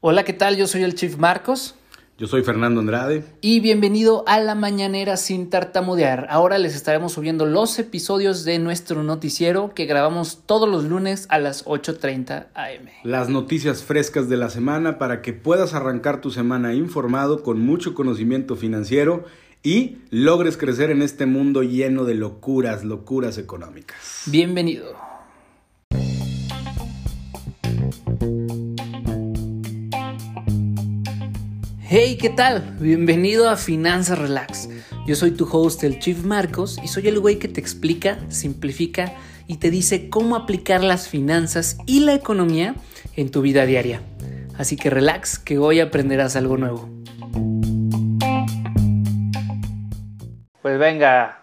Hola, ¿qué tal? Yo soy el Chief Marcos. Yo soy Fernando Andrade. Y bienvenido a la mañanera sin tartamudear. Ahora les estaremos subiendo los episodios de nuestro noticiero que grabamos todos los lunes a las 8.30 am. Las noticias frescas de la semana para que puedas arrancar tu semana informado con mucho conocimiento financiero y logres crecer en este mundo lleno de locuras, locuras económicas. Bienvenido. Hey, ¿qué tal? Bienvenido a Finanzas Relax. Yo soy tu host, el Chief Marcos, y soy el güey que te explica, simplifica y te dice cómo aplicar las finanzas y la economía en tu vida diaria. Así que relax, que hoy aprenderás algo nuevo. Pues venga.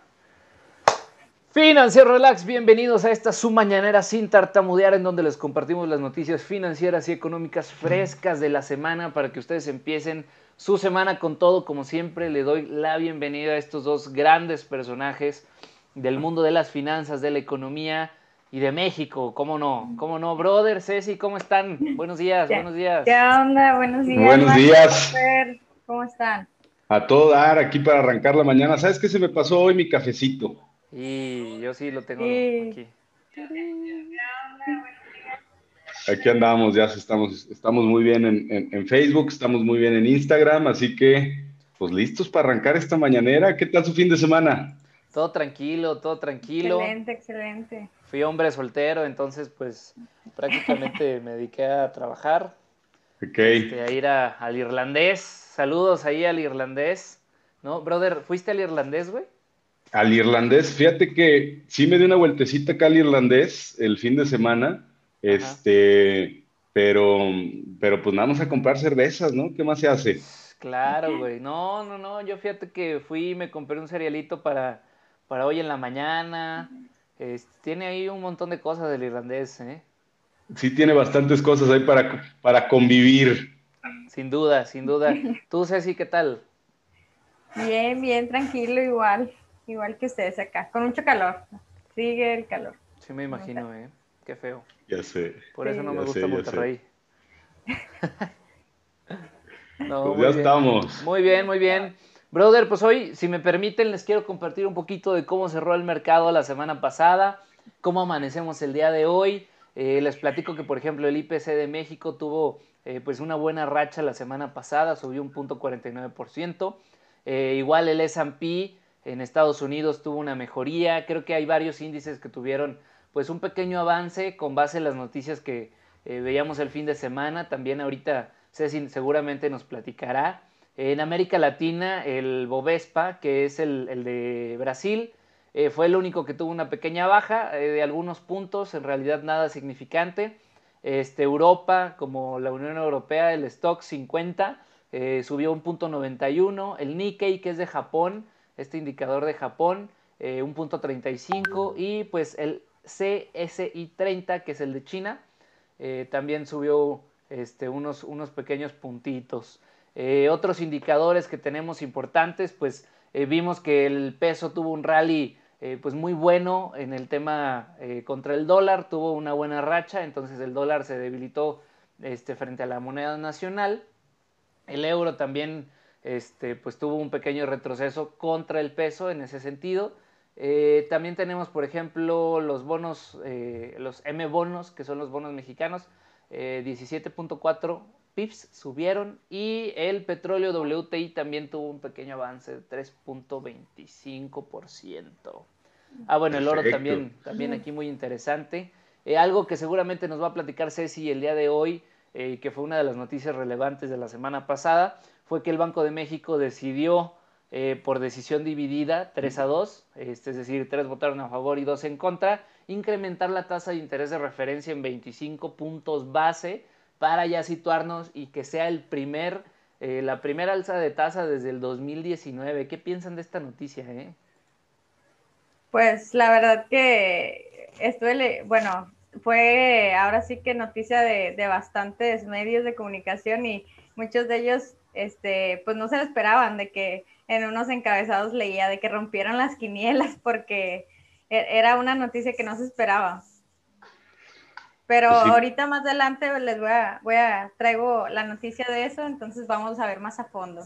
Financiero Relax, bienvenidos a esta su mañanera sin tartamudear en donde les compartimos las noticias financieras y económicas frescas de la semana para que ustedes empiecen su semana con todo, como siempre, le doy la bienvenida a estos dos grandes personajes del mundo de las finanzas, de la economía y de México, ¿cómo no? ¿Cómo no? Brother, Ceci, ¿cómo están? Buenos días, buenos días. ¿Qué onda? Buenos días. Buenos días. ¿Cómo están? A todo dar aquí para arrancar la mañana. ¿Sabes qué se me pasó hoy mi cafecito? Y yo sí lo tengo aquí. Aquí andamos, ya estamos, estamos muy bien en, Facebook, estamos muy bien en Instagram, así que, pues listos para arrancar esta mañanera. ¿Qué tal su fin de semana? Todo tranquilo, todo tranquilo. Excelente, excelente. Fui hombre soltero, entonces, pues, prácticamente me dediqué a trabajar. Ok. Este, a ir al irlandés. Saludos ahí al irlandés. ¿No? Brother, ¿fuiste al irlandés, güey? Al irlandés, fíjate que sí me di una vueltecita acá al irlandés el fin de semana este, pero, pero pues vamos a comprar cervezas, ¿no? ¿Qué más se hace? Claro, güey. No, no, no. Yo fíjate que fui y me compré un cerealito para, para hoy en la mañana. Este, tiene ahí un montón de cosas del irlandés, ¿eh? Sí, tiene bastantes cosas ahí para, para convivir. Sin duda, sin duda. ¿Tú, Ceci, qué tal? Bien, bien, tranquilo, igual. Igual que ustedes acá, con mucho calor. Sigue el calor. Sí, me imagino, ¿eh? Qué feo. Ya sé. Por eso no me gusta Monterrey. no, pues ya estamos. Muy bien, muy bien. Brother, pues hoy, si me permiten, les quiero compartir un poquito de cómo cerró el mercado la semana pasada, cómo amanecemos el día de hoy. Eh, les platico que, por ejemplo, el IPC de México tuvo eh, pues una buena racha la semana pasada, subió un punto 49%. Eh, igual el S&P en Estados Unidos tuvo una mejoría. Creo que hay varios índices que tuvieron pues un pequeño avance con base en las noticias que eh, veíamos el fin de semana. También ahorita Ceci seguramente nos platicará. En América Latina, el Bovespa, que es el, de Brasil, eh, fue el único que tuvo una pequeña baja eh, de algunos puntos, en realidad nada significante. Este, Europa, como la Unión Europea, el Stock 50 subió un punto 91. El Nikkei, que es de Japón, este indicador de Japón, un punto 35. Y pues el CSI 30, que es el de China, eh, también subió este, unos, unos, pequeños puntitos. Eh, otros indicadores que tenemos importantes, pues eh, vimos que el peso tuvo un rally pues muy bueno en el tema contra el dólar, tuvo una buena racha, entonces el dólar se debilitó este, frente a la moneda nacional. El euro también este, pues tuvo un pequeño retroceso contra el peso en ese sentido. Eh, también tenemos, por ejemplo, los bonos, eh, los M bonos, que son los bonos mexicanos, 17.4 eh, pips subieron y el petróleo WTI también tuvo un pequeño avance de 3.25%. Ah, bueno, el oro también, también aquí muy interesante. algo que seguramente nos va a platicar Ceci el día de hoy, que fue una de las noticias relevantes de la semana pasada, fue que el Banco de México decidió eh, por decisión dividida, 3 a 2, este, es decir, 3 votaron a favor y 2 en contra, incrementar la tasa de interés de referencia en 25 puntos base para ya situarnos y que sea el primer, eh, la primera alza de tasa desde el 2019. ¿Qué piensan de esta noticia? Eh? Pues la verdad que estuve, bueno, fue ahora sí que noticia de, de bastantes medios de comunicación y muchos de ellos, este, pues no se lo esperaban de que en unos encabezados leía de que rompieron las quinielas porque e-, era una noticia que no se esperaba. Pero pues ahorita más adelante les voy a, voy a, traigo la noticia de eso, entonces vamos a ver más a fondo.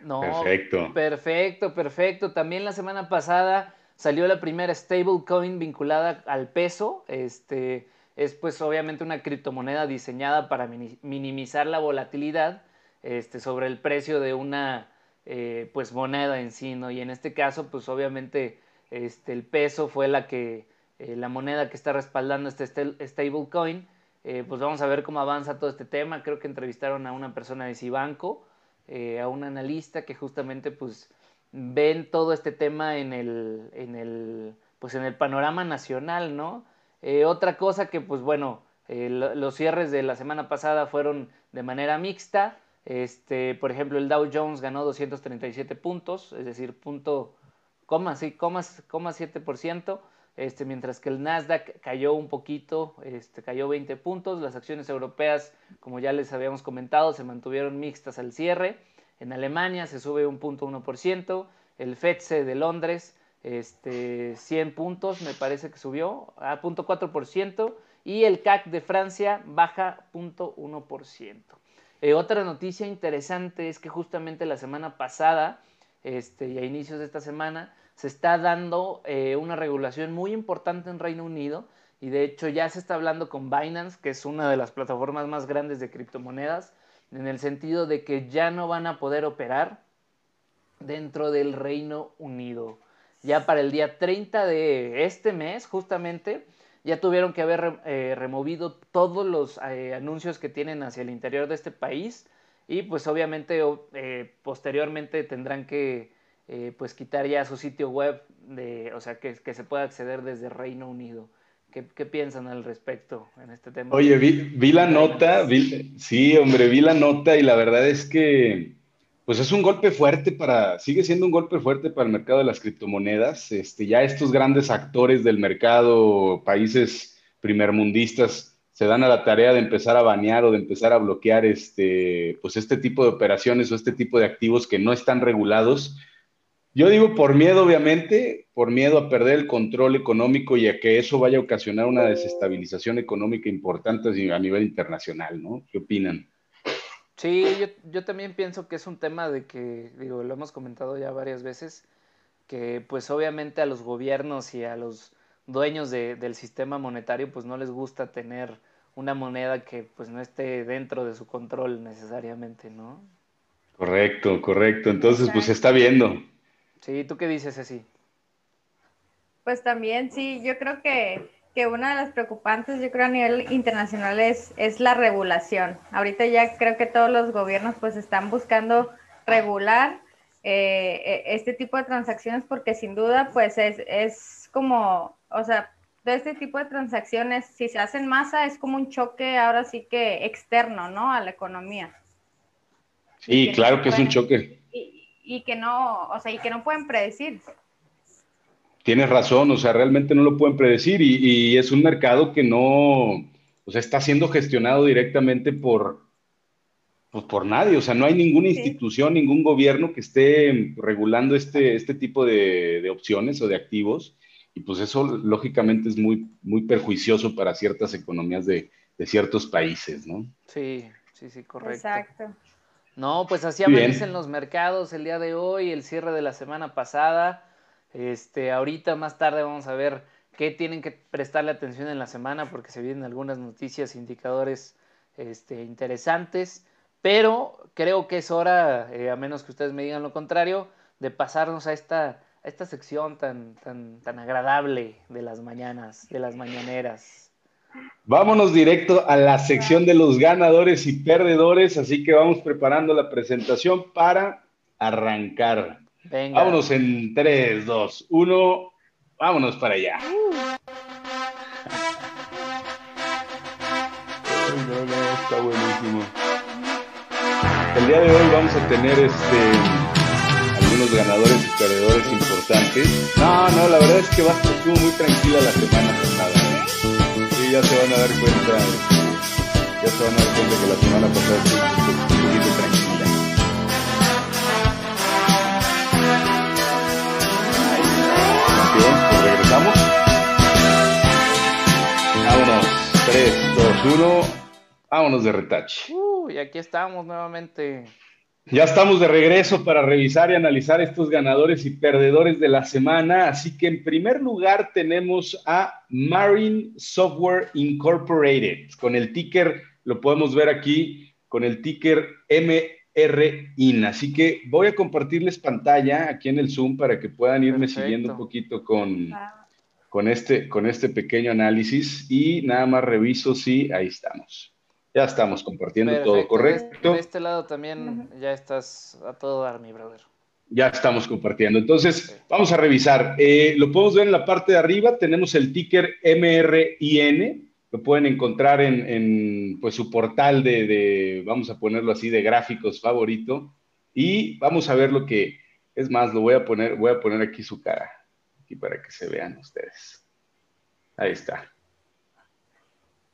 No, perfecto. Perfecto, perfecto. También la semana pasada salió la primera stablecoin vinculada al peso. Este es pues obviamente una criptomoneda diseñada para minimizar la volatilidad este, sobre el precio de una eh, pues moneda en sí, ¿no? Y en este caso, pues obviamente este, el peso fue la que, eh, la moneda que está respaldando este stablecoin. Eh, pues vamos a ver cómo avanza todo este tema. Creo que entrevistaron a una persona de Cibanco, a un analista que justamente pues ven todo este tema en el, en el, pues en el panorama nacional, ¿no? otra cosa que pues bueno, los cierres de la semana pasada fueron de manera mixta. Este, por ejemplo, el Dow Jones ganó 237 puntos, es decir, punto coma, sí, coma, coma 7%, este, mientras que el Nasdaq cayó un poquito, este, cayó 20 puntos. Las acciones europeas, como ya les habíamos comentado, se mantuvieron mixtas al cierre. En Alemania se sube un punto 1%, el FEDSE de Londres, este, 100 puntos, me parece que subió a 0.4%, y el CAC de Francia baja 0.1%. Eh, otra noticia interesante es que justamente la semana pasada este, y a inicios de esta semana, se está dando eh, una regulación muy importante en Reino Unido y de hecho ya se está hablando con Binance, que es una de las plataformas más grandes de criptomonedas, en el sentido de que ya no van a poder operar dentro del Reino Unido. Ya para el día 30 de este mes, justamente, ya tuvieron que haber eh, removido todos los eh, anuncios que tienen hacia el interior de este país y pues obviamente eh, posteriormente tendrán que pues quitar ya su sitio web de o sea que, se pueda acceder desde Reino Unido ¿Qué, ¿Qué, piensan al respecto en este tema? Oye, vi, vi la nota, vi, sí, hombre, vi la nota y la verdad es que, pues es un golpe fuerte para, sigue siendo un golpe fuerte para el mercado de las criptomonedas. Este, ya estos grandes actores del mercado, países primermundistas, se dan a la tarea de empezar a banear o de empezar a bloquear este, pues este tipo de operaciones o este tipo de activos que no están regulados. Yo digo por miedo, obviamente, por miedo a perder el control económico y a que eso vaya a ocasionar una desestabilización económica importante a nivel internacional, ¿no? ¿Qué opinan? Sí, yo, yo también pienso que es un tema de que, digo, lo hemos comentado ya varias veces, que pues obviamente a los gobiernos y a los dueños de, del sistema monetario pues no les gusta tener una moneda que pues no esté dentro de su control necesariamente, ¿no? Correcto, correcto. Entonces pues se está viendo. Sí, ¿tú qué dices así? Pues también sí, yo creo que, que una de las preocupantes, yo creo a nivel internacional es, es la regulación. Ahorita ya creo que todos los gobiernos pues están buscando regular eh, e, este tipo de transacciones porque sin duda pues es, es como o sea, de este tipo de transacciones, si se hacen masa, es como un choque ahora sí que externo, ¿no? A la economía. Sí, claro que es un choque. Y, que no, o sea, y que no pueden predecir. Tienes razón, o sea, realmente no lo pueden predecir y, es un mercado que no, o sea, está siendo gestionado directamente por, pues por nadie, o sea, no hay ninguna institución, ningún gobierno que esté regulando este, este tipo de, de opciones o de activos y pues eso lógicamente es muy, muy perjuicioso para ciertas economías de, ciertos países, ¿no? Sí, sí, sí, correcto. Exacto. No, pues así amanecen los mercados el día de hoy, el cierre de la semana pasada. Este, ahorita más tarde vamos a ver qué tienen que prestarle atención en la semana porque se vienen algunas noticias, indicadores este, interesantes. Pero creo que es hora, eh, a menos que ustedes me digan lo contrario, de pasarnos a esta esta sección tan, tan, tan agradable de las mañanas, de las mañaneras. Vámonos directo a la sección de los ganadores y perdedores, así que vamos preparando la presentación para arrancar. Venga. Vámonos en 3, 2, 1, vámonos para allá. está buenísimo. El día de hoy vamos a tener este unos ganadores y perdedores importantes. No, no, la verdad es que estuvo muy tranquila la semana pasada. Sí, ya se van a dar cuenta, ya se van a dar cuenta que la semana pasada estuvo un poquito tranquila. Pues regresamos. Vámonos. 3, uno, vámonos de retache. Uy, aquí estamos nuevamente. Ya estamos de regreso para revisar y analizar estos ganadores y perdedores de la semana. Así que en primer lugar tenemos a Marine Software Incorporated. Con el ticker, lo podemos ver aquí, con el ticker MRIN. Así que voy a compartirles pantalla aquí en el Zoom para que puedan irme siguiendo un poquito con, con, este, con este pequeño análisis. Y nada más reviso si ahí estamos. Ya estamos compartiendo todo, ¿correcto? De este lado también ya estás a todo dar, mi brother. Ya estamos compartiendo. Entonces, vamos a revisar. Eh, lo podemos ver en la parte de arriba. Tenemos el ticker MRIN. Lo pueden encontrar en, pues, su portal de, vamos a ponerlo así, de gráficos favorito. Y vamos a ver lo que, es más, lo voy a poner, voy a poner aquí su cara, aquí para que se vean ustedes. Ahí está.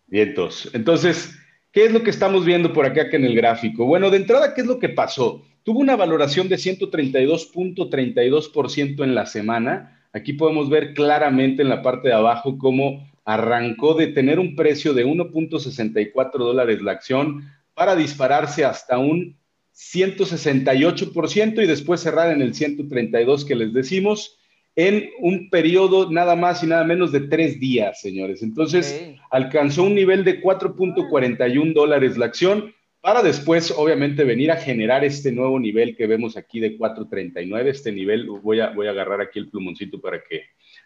Vientos. Entonces, ¿Qué es lo que estamos viendo por acá en el gráfico? Bueno, de entrada, ¿qué es lo que pasó? Tuvo una valoración de 132.32% en la semana. Aquí podemos ver claramente en la parte de abajo cómo arrancó de tener un precio de 1.64 dólares la acción para dispararse hasta un 168% y después cerrar en el 132 que les decimos en un periodo nada más y nada menos de tres días, señores. Entonces, alcanzó un nivel de 4.41 dólares la acción para después, obviamente, venir a generar este nuevo nivel que vemos aquí de 4.39. Este nivel, voy a, voy a agarrar aquí el plumoncito para que,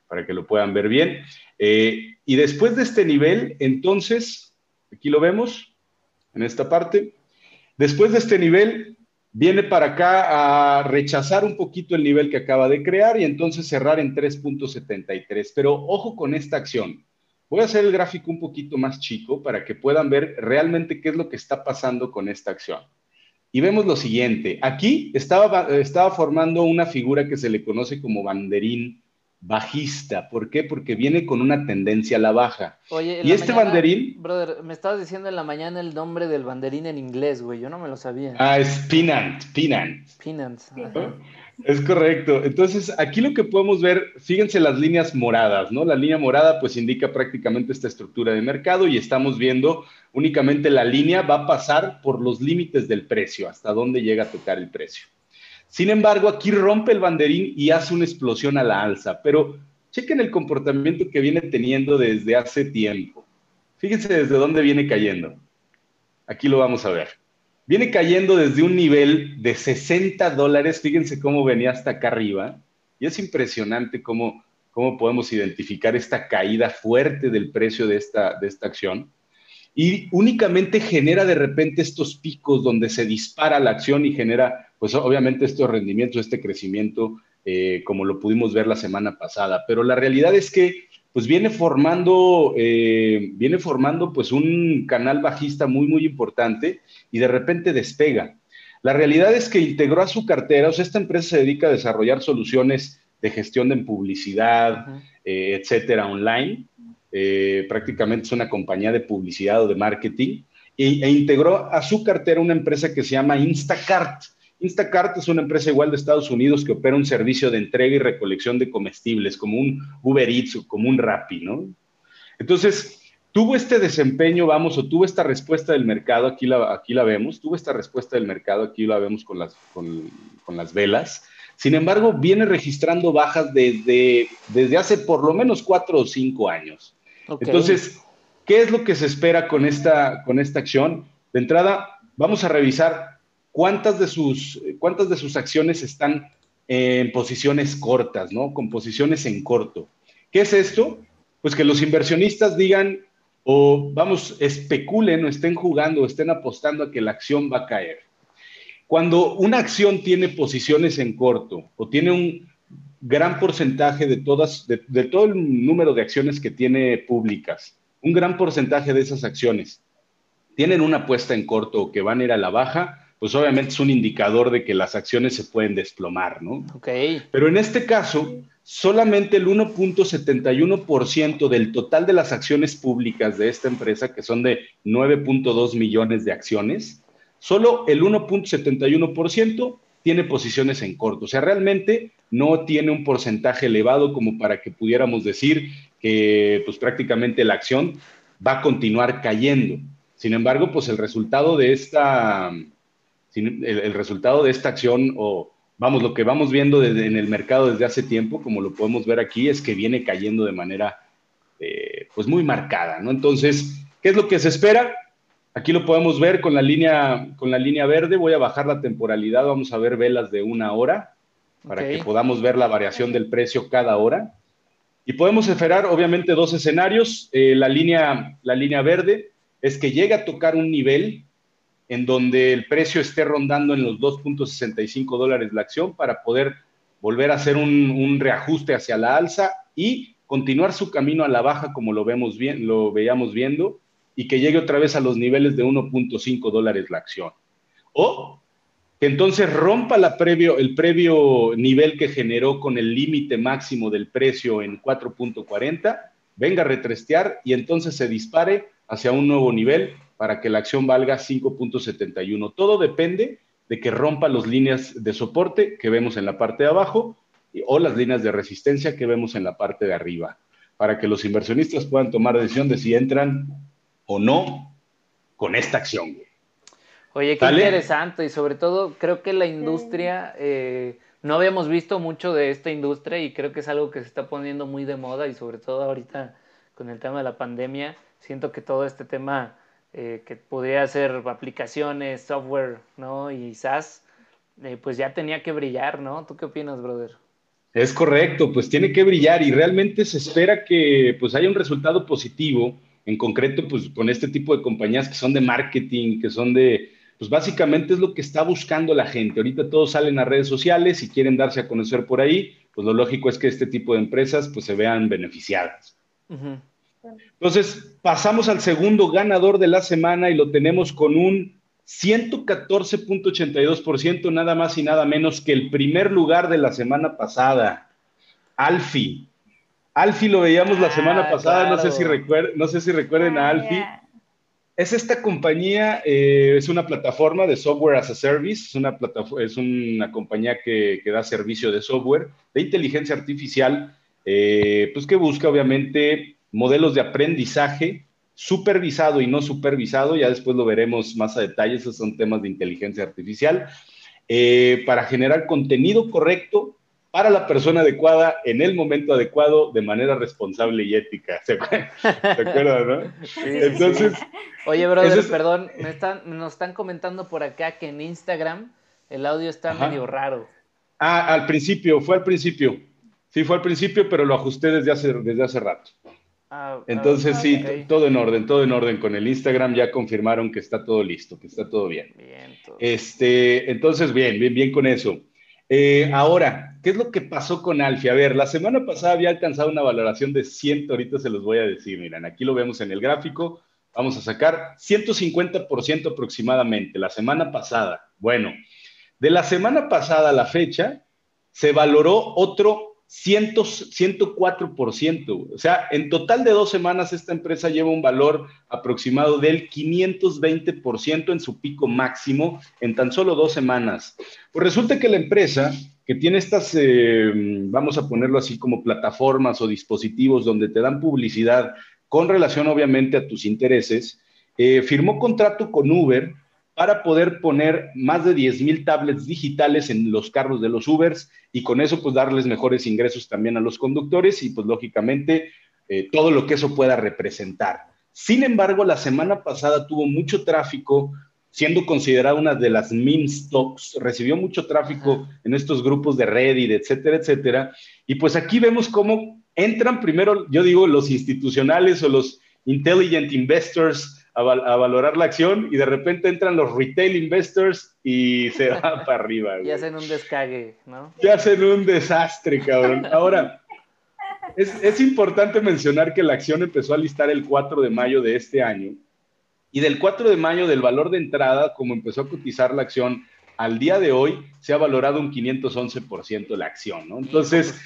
para que lo puedan ver bien. Eh, y después de este nivel, entonces, aquí lo vemos, en esta parte. Después de este nivel, viene para acá a rechazar un poquito el nivel que acaba de crear y entonces cerrar en 3.73. Pero ojo con esta acción. Voy a hacer el gráfico un poquito más chico para que puedan ver realmente qué es lo que está pasando con esta acción. Y vemos lo siguiente. Aquí estaba, estaba formando una figura que se le conoce como banderín bajista. ¿Por qué? Porque viene con una tendencia a la baja. Oye, y este banderín. Brother, me estabas diciendo en la mañana el nombre del banderín en inglés, güey. Yo no me lo sabía. Ah, es Pinant, Pinant. Pinant. Es correcto. Entonces, aquí lo que podemos ver, fíjense las líneas moradas, ¿no? La línea morada pues indica prácticamente esta estructura de mercado y estamos viendo únicamente la línea va a pasar por los límites del precio, hasta dónde llega a tocar el precio. Sin embargo, aquí rompe el banderín y hace una explosión a la alza, pero chequen el comportamiento que viene teniendo desde hace tiempo. Fíjense desde dónde viene cayendo. Aquí lo vamos a ver. Viene cayendo desde un nivel de 60 dólares, fíjense cómo venía hasta acá arriba, y es impresionante cómo, cómo podemos identificar esta caída fuerte del precio de esta, de esta acción y únicamente genera de repente estos picos donde se dispara la acción y genera, pues obviamente estos rendimientos, este crecimiento, eh, como lo pudimos ver la semana pasada. Pero la realidad es que, pues viene formando, eh, viene formando pues un canal bajista muy, muy importante y de repente despega. La realidad es que integró a su cartera, o sea, esta empresa se dedica a desarrollar soluciones de gestión de publicidad, eh, etcétera, online eh, prácticamente es una compañía de publicidad o de marketing, e, integró a su cartera una empresa que se llama Instacart. Instacart es una empresa igual de Estados Unidos que opera un servicio de entrega y recolección de comestibles, como un Uber Eats o como un Rappi, ¿no? Entonces, tuvo este desempeño, vamos, o tuvo esta respuesta del mercado, aquí la, aquí la vemos, tuvo esta respuesta del mercado, aquí la vemos con las, con, con las velas. Sin embargo, viene registrando bajas desde, desde hace por lo menos cuatro o cinco años. Entonces, ¿qué es lo que se espera con esta, con esta acción? De entrada, vamos a revisar cuántas de sus, cuántas de sus acciones están en posiciones cortas, ¿no? Con posiciones en corto. ¿Qué es esto? Pues que los inversionistas digan o, vamos, especulen o estén jugando o estén apostando a que la acción va a caer. Cuando una acción tiene posiciones en corto o tiene un, gran porcentaje de todas, de, todo el número de acciones que tiene públicas, un gran porcentaje de esas acciones tienen una apuesta en corto o que van a ir a la baja, pues obviamente es un indicador de que las acciones se pueden desplomar, ¿no? Ok. Pero en este caso, solamente el 1.71% del total de las acciones públicas de esta empresa, que son de 9.2 millones de acciones, solo el 1.71% tiene posiciones en corto. O sea, realmente no tiene un porcentaje elevado como para que pudiéramos decir que pues prácticamente la acción va a continuar cayendo. Sin embargo, pues el resultado de esta, el, resultado de esta acción o vamos, lo que vamos viendo en el mercado desde hace tiempo, como lo podemos ver aquí, es que viene cayendo de manera eh, pues muy marcada, ¿no? Entonces, ¿qué es lo que se espera? Aquí lo podemos ver con la línea, con la línea verde. Voy a bajar la temporalidad. Vamos a ver velas de una hora para que podamos ver la variación del precio cada hora. Y podemos esperar, obviamente, dos escenarios. Eh, la, línea, la línea verde es que llegue a tocar un nivel en donde el precio esté rondando en los 2.65 dólares la acción para poder volver a hacer un, un, reajuste hacia la alza y continuar su camino a la baja como lo, vemos bien, lo veíamos viendo y que llegue otra vez a los niveles de 1.5 dólares la acción. O que entonces rompa el previo nivel que generó con el límite máximo del precio en 4.40, venga a retrestear y entonces se dispare hacia un nuevo nivel para que la acción valga 5.71. Todo depende de que rompa las líneas de soporte que vemos en la parte de abajo o las líneas de resistencia que vemos en la parte de arriba, para que los inversionistas puedan tomar decisión de si entran o no con esta acción. Oye, qué interesante y sobre todo creo que la industria, eh, no habíamos visto mucho de esta industria y creo que es algo que se está poniendo muy de moda y sobre todo ahorita con el tema de la pandemia, siento que todo este tema eh, que podría ser aplicaciones, software, ¿no? Y SaaS, eh, pues ya tenía que brillar, ¿no? ¿Tú qué opinas, brother? Es correcto, pues tiene que brillar y realmente se espera que pues haya un resultado positivo en concreto, pues con este tipo de compañías que son de marketing, que son de, pues básicamente es lo que está buscando la gente. Ahorita todos salen a redes sociales y quieren darse a conocer por ahí, pues lo lógico es que este tipo de empresas pues se vean beneficiadas. Entonces, pasamos al segundo ganador de la semana y lo tenemos con un 114.82%, nada más y nada menos que el primer lugar de la semana pasada, Alfi. Alfi lo veíamos la semana ah, pasada, no, sé si no sé si recuerden a ah, Alfi. Es esta compañía, eh, es una plataforma de software as a service, es una, es una compañía que, da servicio de software, de inteligencia artificial, eh, pues que busca obviamente modelos de aprendizaje supervisado y no supervisado, ya después lo veremos más a detalle, esos son temas de inteligencia artificial, eh, para generar contenido correcto para la persona adecuada en el momento adecuado de manera responsable y ética. ¿Se, acuerdan, no? Entonces. Oye, brother, perdón, me están, nos están comentando por acá que en Instagram el audio está medio raro. Ah, al principio, fue al principio. Sí, fue al principio, pero lo ajusté desde hace, desde hace rato. Ah, Entonces, sí, todo en orden, todo en orden con el Instagram. Ya confirmaron que está todo listo, que está todo bien. bien Este, entonces, bien, bien, bien con eso. Eh, ahora, ¿qué es lo que pasó con Alfie? A ver, la semana pasada había alcanzado una valoración de 100, ahorita se los voy a decir, miren, aquí lo vemos en el gráfico, vamos a sacar 150% aproximadamente, la semana pasada. Bueno, de la semana pasada a la fecha, se valoró otro 104%. O sea, en total de dos semanas esta empresa lleva un valor aproximado del 520% en su pico máximo en tan solo dos semanas. Pues resulta que la empresa que tiene estas, eh, vamos a ponerlo así como plataformas o dispositivos donde te dan publicidad con relación obviamente a tus intereses, eh, firmó contrato con Uber para poder poner más de 10 mil tablets digitales en los carros de los Ubers y con eso pues darles mejores ingresos también a los conductores y pues lógicamente eh, todo lo que eso pueda representar. Sin embargo, la semana pasada tuvo mucho tráfico, siendo considerada una de las meme stocks, recibió mucho tráfico en estos grupos de Reddit, etcétera, etcétera. Y pues aquí vemos cómo entran primero, yo digo, los institucionales o los intelligent investors a, valorar la acción y de repente entran los retail investors y se van para arriba. Y hacen un descague, ¿no? Y hacen un desastre, cabrón. Ahora, es, es importante mencionar que la acción empezó a listar el 4 de mayo de este año y del 4 de mayo del valor de entrada, como empezó a cotizar la acción, al día de hoy se ha valorado un 511% la acción, ¿no? Entonces,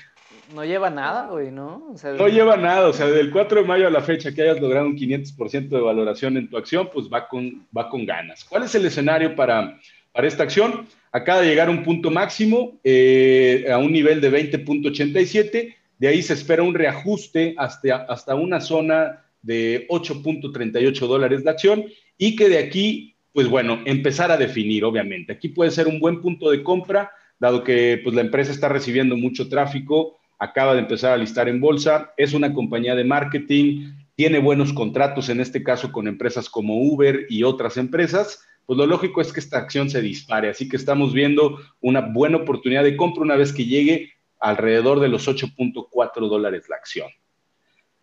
no lleva nada, güey, ¿no? no lleva nada, o sea, del 4 de mayo a la fecha que hayas logrado un 500% de valoración en tu acción, pues va con, va con ganas. ¿Cuál es el escenario para, para esta acción? Acaba de llegar a un punto máximo, eh, a un nivel de 20.87, de ahí se espera un reajuste hasta, hasta una zona de 8.38 dólares la acción y que de aquí, pues bueno, empezar a definir, obviamente. Aquí puede ser un buen punto de compra, dado que pues, la empresa está recibiendo mucho tráfico, acaba de empezar a listar en bolsa, es una compañía de marketing, tiene buenos contratos, en este caso con empresas como Uber y otras empresas, pues lo lógico es que esta acción se dispare. Así que estamos viendo una buena oportunidad de compra una vez que llegue alrededor de los 8.4 dólares la acción.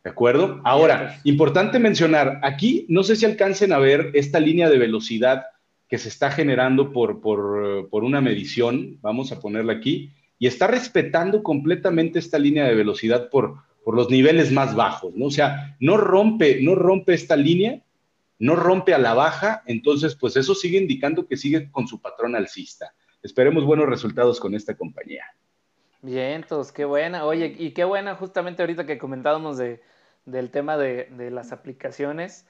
¿De acuerdo? Ahora, importante mencionar, aquí no sé si alcancen a ver esta línea de velocidad que se está generando por, por, una medición, vamos a ponerla aquí, y está respetando completamente esta línea de velocidad por, por los niveles más bajos, ¿no? O sea, no rompe, no rompe esta línea no rompe a la baja, entonces pues eso sigue indicando que sigue con su patrón alcista. Esperemos buenos resultados con esta compañía. Bien, entonces, qué buena. Oye, y qué buena justamente ahorita que comentábamos de, del tema de, las aplicaciones.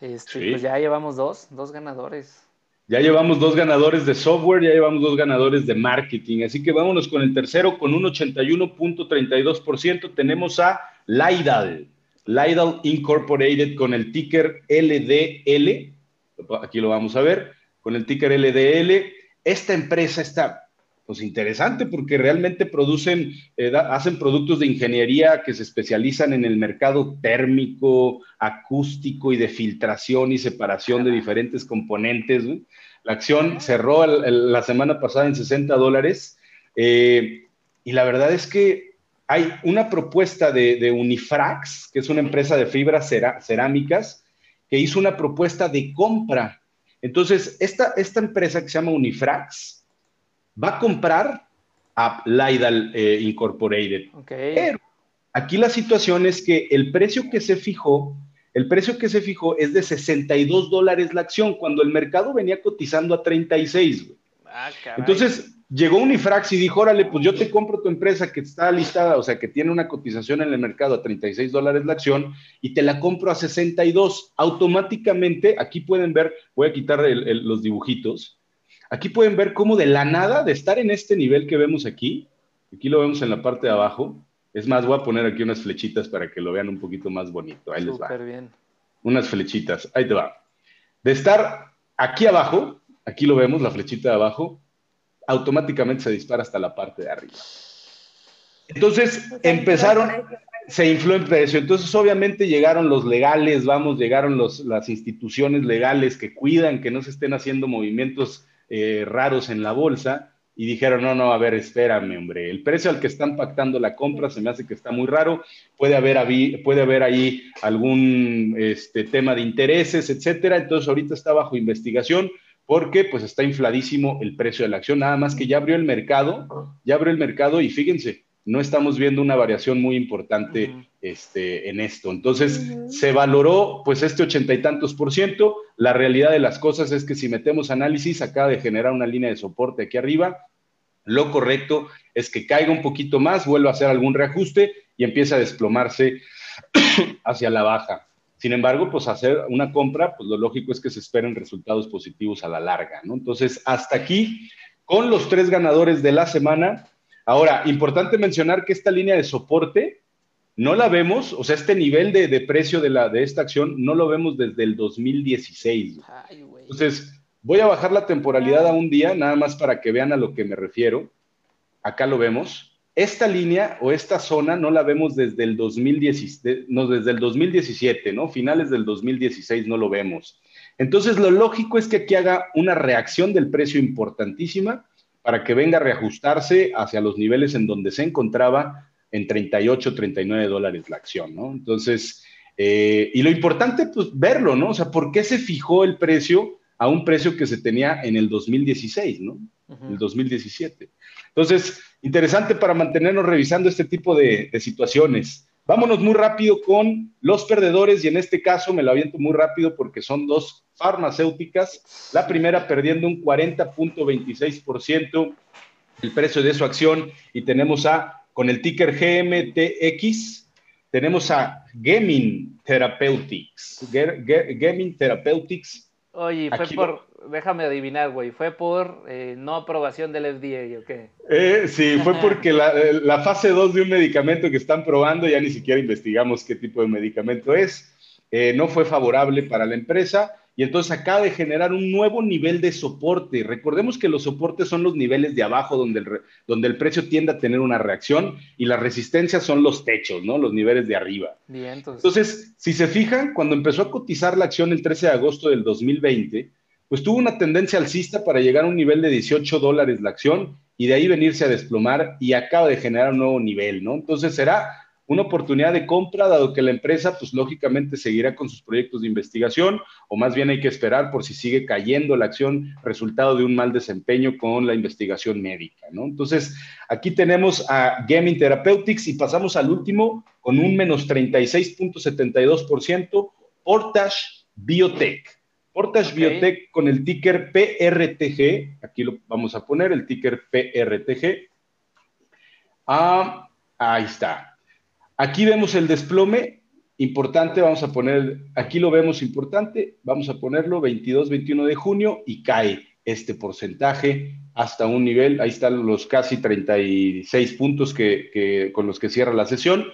Este, Pues ya llevamos dos, dos ganadores. Ya llevamos dos ganadores de software, ya llevamos dos ganadores de marketing. Así que vámonos con el tercero con un 81.32%. Tenemos a Laidal. Lidl Incorporated con el ticker LDL, aquí lo vamos a ver, con el ticker LDL. Esta empresa está pues interesante porque realmente producen, eh, hacen productos de ingeniería que se especializan en el mercado térmico, acústico y de filtración y separación de diferentes componentes. La acción cerró la semana pasada en 60 dólares eh, y la verdad es que hay una propuesta de, Unifrax, que es una empresa de fibras cerámicas, que hizo una propuesta de compra. Entonces, esta, esta empresa que se llama Unifrax va a comprar a Lidal eh, Incorporated. Pero aquí la situación es que el precio que se fijó, el precio que se fijó es de 62 dólares la acción, cuando el mercado venía cotizando a 36. Ah, Entonces, llegó Unifrax y dijo, órale, pues yo te compro tu empresa que está listada, o sea, que tiene una cotización en el mercado a 36 dólares la acción y te la compro a 62. Automáticamente, aquí pueden ver, voy a quitar los dibujitos, aquí pueden ver cómo de la nada, de estar en este nivel que vemos aquí, aquí lo vemos en la parte de abajo, es más, voy a poner aquí unas flechitas para que lo vean un poquito más bonito. Ahí les va. bien. Unas flechitas, ahí te va. De estar aquí abajo, aquí lo vemos, la flechita de abajo, automáticamente se dispara hasta la parte de arriba. Entonces empezaron, se infló el precio. Entonces obviamente llegaron los legales, vamos, llegaron las instituciones legales que cuidan que no se estén haciendo movimientos eh, raros en la bolsa y dijeron, no, no, a ver, espérame, hombre, el precio al que están pactando la compra se me hace que está muy raro, puede haber, puede haber ahí algún este, tema de intereses, etcétera, entonces ahorita está bajo investigación, porque pues está infladísimo el precio de la acción, nada más que ya abrió el mercado, ya abrió el mercado y fíjense, no estamos viendo una variación muy importante este, en esto. Entonces, se valoró pues este ochenta y tantos por ciento. La realidad de las cosas es que si metemos análisis, acaba de generar una línea de soporte aquí arriba. Lo correcto es que caiga un poquito más, vuelva a hacer algún reajuste y empieza a desplomarse hacia la baja. Sin embargo, pues hacer una compra, pues lo lógico es que se esperen resultados positivos a la larga, ¿no? Entonces, hasta aquí con los tres ganadores de la semana. Ahora, importante mencionar que esta línea de soporte no la vemos, o sea, este nivel de, precio de, la, de esta acción no lo vemos desde el 2016. Entonces, voy a bajar la temporalidad a un día, nada más para que vean a lo que me refiero. Acá lo vemos esta línea o esta zona no la vemos desde el, 2017, no, desde el 2017, ¿no? Finales del 2016 no lo vemos. Entonces, lo lógico es que aquí haga una reacción del precio importantísima para que venga a reajustarse hacia los niveles en donde se encontraba en 38, 39 dólares la acción, ¿no? Entonces, eh, y lo importante, pues, verlo, ¿no? O sea, ¿por qué se fijó el precio a un precio que se tenía en el 2016, ¿no? El 2017. Entonces, interesante para mantenernos revisando este tipo de, situaciones. Vámonos muy rápido con los perdedores y en este caso me lo aviento muy rápido porque son dos farmacéuticas. La primera perdiendo un 40.26% el precio de su acción y tenemos a, con el ticker GMTX, tenemos a Gaming Therapeutics. Gaming Therapeutics. Oye, fue por, déjame adivinar, güey, ¿fue por eh, no aprobación del FDA o qué? Eh, sí, fue porque eh, la, fase 2 de un medicamento que están probando, ya ni siquiera investigamos qué tipo de medicamento es, eh, no fue favorable para la empresa y entonces acaba de generar un nuevo nivel de soporte. Recordemos que los soportes son los niveles de abajo donde el, donde el precio tiende a tener una reacción y las resistencias son los techos, ¿no? Los niveles de arriba. Bien, entonces. entonces, si se fijan, cuando empezó a cotizar la acción el 13 de agosto del 2020, pues tuvo una tendencia alcista para llegar a un nivel de 18 dólares la acción y de ahí venirse a desplomar y acaba de generar un nuevo nivel, ¿no? Entonces será una oportunidad de compra, dado que la empresa, pues lógicamente seguirá con sus proyectos de investigación, o más bien hay que esperar por si sigue cayendo la acción, resultado de un mal desempeño con la investigación médica, ¿no? Entonces, aquí tenemos a Gaming Therapeutics y pasamos al último con un menos 36.72%, Portage Biotech. Portage Biotech con el ticker PRTG, aquí lo vamos a poner, el ticker PRTG. Ah, ahí está. Aquí vemos el desplome importante, vamos a poner, aquí lo vemos importante, vamos a ponerlo 22, 21 de junio y cae este porcentaje hasta un nivel, ahí están los casi 36 puntos que, con los que cierra la sesión,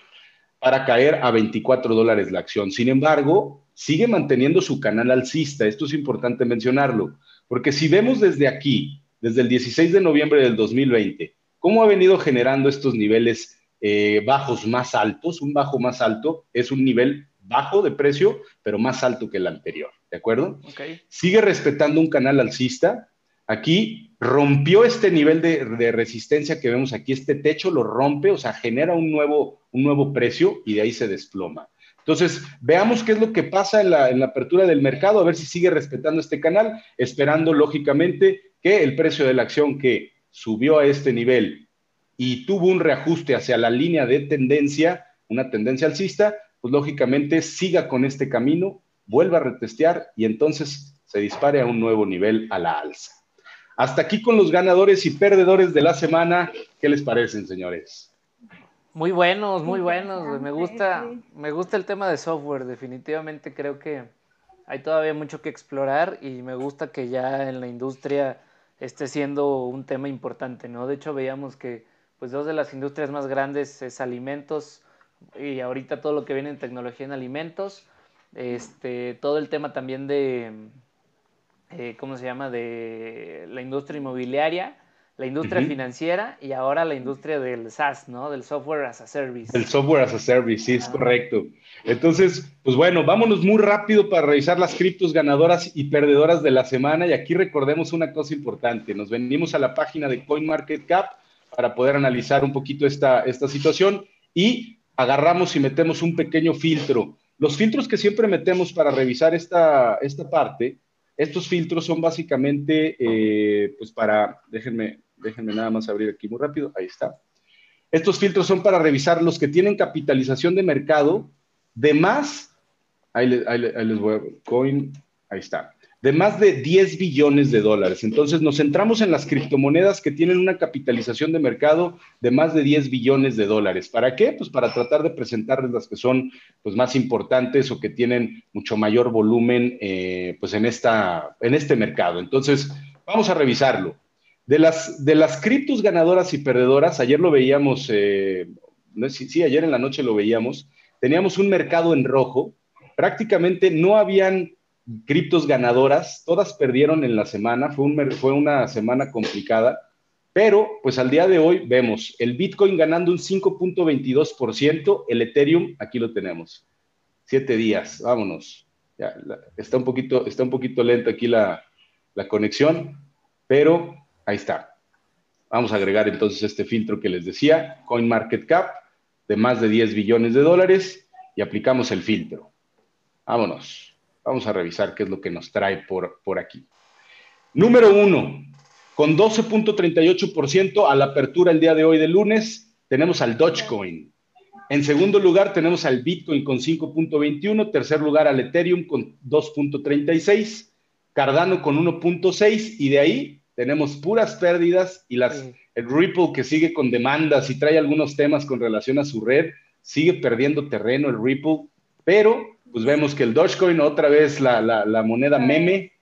para caer a 24 dólares la acción. Sin embargo, sigue manteniendo su canal alcista, esto es importante mencionarlo, porque si vemos desde aquí, desde el 16 de noviembre del 2020, cómo ha venido generando estos niveles eh, bajos más altos. Un bajo más alto es un nivel bajo de precio, pero más alto que el anterior, ¿de acuerdo? Sigue respetando un canal alcista. Aquí rompió este nivel de, resistencia que vemos aquí, este techo lo rompe, o sea, genera un nuevo, un nuevo precio y de ahí se desploma. Entonces, veamos qué es lo que pasa en la, en la apertura del mercado, a ver si sigue respetando este canal, esperando lógicamente que el precio de la acción que subió a este nivel y tuvo un reajuste hacia la línea de tendencia, una tendencia alcista, pues lógicamente siga con este camino, vuelva a retestear y entonces se dispare a un nuevo nivel a la alza. Hasta aquí con los ganadores y perdedores de la semana. ¿Qué les parecen, señores? Muy buenos, muy buenos. Me gusta, me gusta el tema de software. Definitivamente creo que hay todavía mucho que explorar y me gusta que ya en la industria esté siendo un tema importante, ¿no? De hecho, veíamos que pues dos de las industrias más grandes es alimentos y ahorita todo lo que viene en tecnología en alimentos, este, todo el tema también de, eh, ¿cómo se llama?, de la industria inmobiliaria, la industria financiera y ahora la industria del SaaS, ¿no? Del software as a service. El software as a service, sí, es correcto. Entonces, pues bueno, vámonos muy rápido para revisar las criptos ganadoras y perdedoras de la semana. Y aquí recordemos una cosa importante. Nos venimos a la página de CoinMarketCap para poder analizar un poquito esta, esta situación y agarramos y metemos un pequeño filtro. Los filtros que siempre metemos para revisar esta, esta parte, estos filtros son básicamente, eh, pues para, déjenme, déjenme nada más abrir aquí muy rápido, ahí está. Estos filtros son para revisar los que tienen capitalización de mercado de más, ahí, ahí les voy a, coin, ahí está, de más de 10 billones de dólares. Entonces nos centramos en las criptomonedas que tienen una capitalización de mercado de más de 10 billones de dólares. ¿Para qué? Pues para tratar de presentarles las que son pues, más importantes o que tienen mucho mayor volumen eh, pues en, esta, en este mercado. Entonces vamos a revisarlo. De las, de las criptos ganadoras y perdedoras, ayer lo veíamos, eh, sí, ayer en la noche lo veíamos, teníamos un mercado en rojo, prácticamente no habían criptos ganadoras, todas perdieron en la semana, fue, un, fue una semana complicada, pero pues al día de hoy vemos el Bitcoin ganando un 5.22%, el Ethereum, aquí lo tenemos, siete días, vámonos. Está, un poquito, está un poquito lenta aquí la, la conexión, pero ahí está. Vamos a agregar entonces este filtro que les decía, CoinMarketCap, de más de 10 billones de dólares, y aplicamos el filtro. Vámonos. Vamos a revisar qué es lo que nos trae por, por aquí. Número uno, con 12.38% a la apertura el día de hoy de lunes, tenemos al Dogecoin. En segundo lugar, tenemos al Bitcoin con 5.21. Tercer lugar, al Ethereum con 2.36. Cardano con 1.6. Y de ahí tenemos puras pérdidas y las, el Ripple que sigue con demandas y trae algunos temas con relación a su red. Sigue perdiendo terreno el Ripple, pero pues vemos que el Dogecoin otra vez la, la, moneda meme,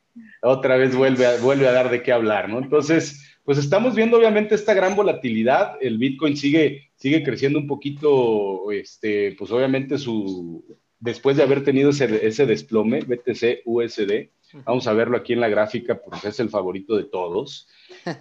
otra vez vuelve a, vuelve a dar de qué hablar, ¿no? Entonces, pues estamos viendo obviamente esta gran volatilidad, el Bitcoin sigue, sigue creciendo un poquito, este, pues obviamente su, después de haber tenido ese, ese desplome, BTC USD, vamos a verlo aquí en la gráfica porque es el favorito de todos.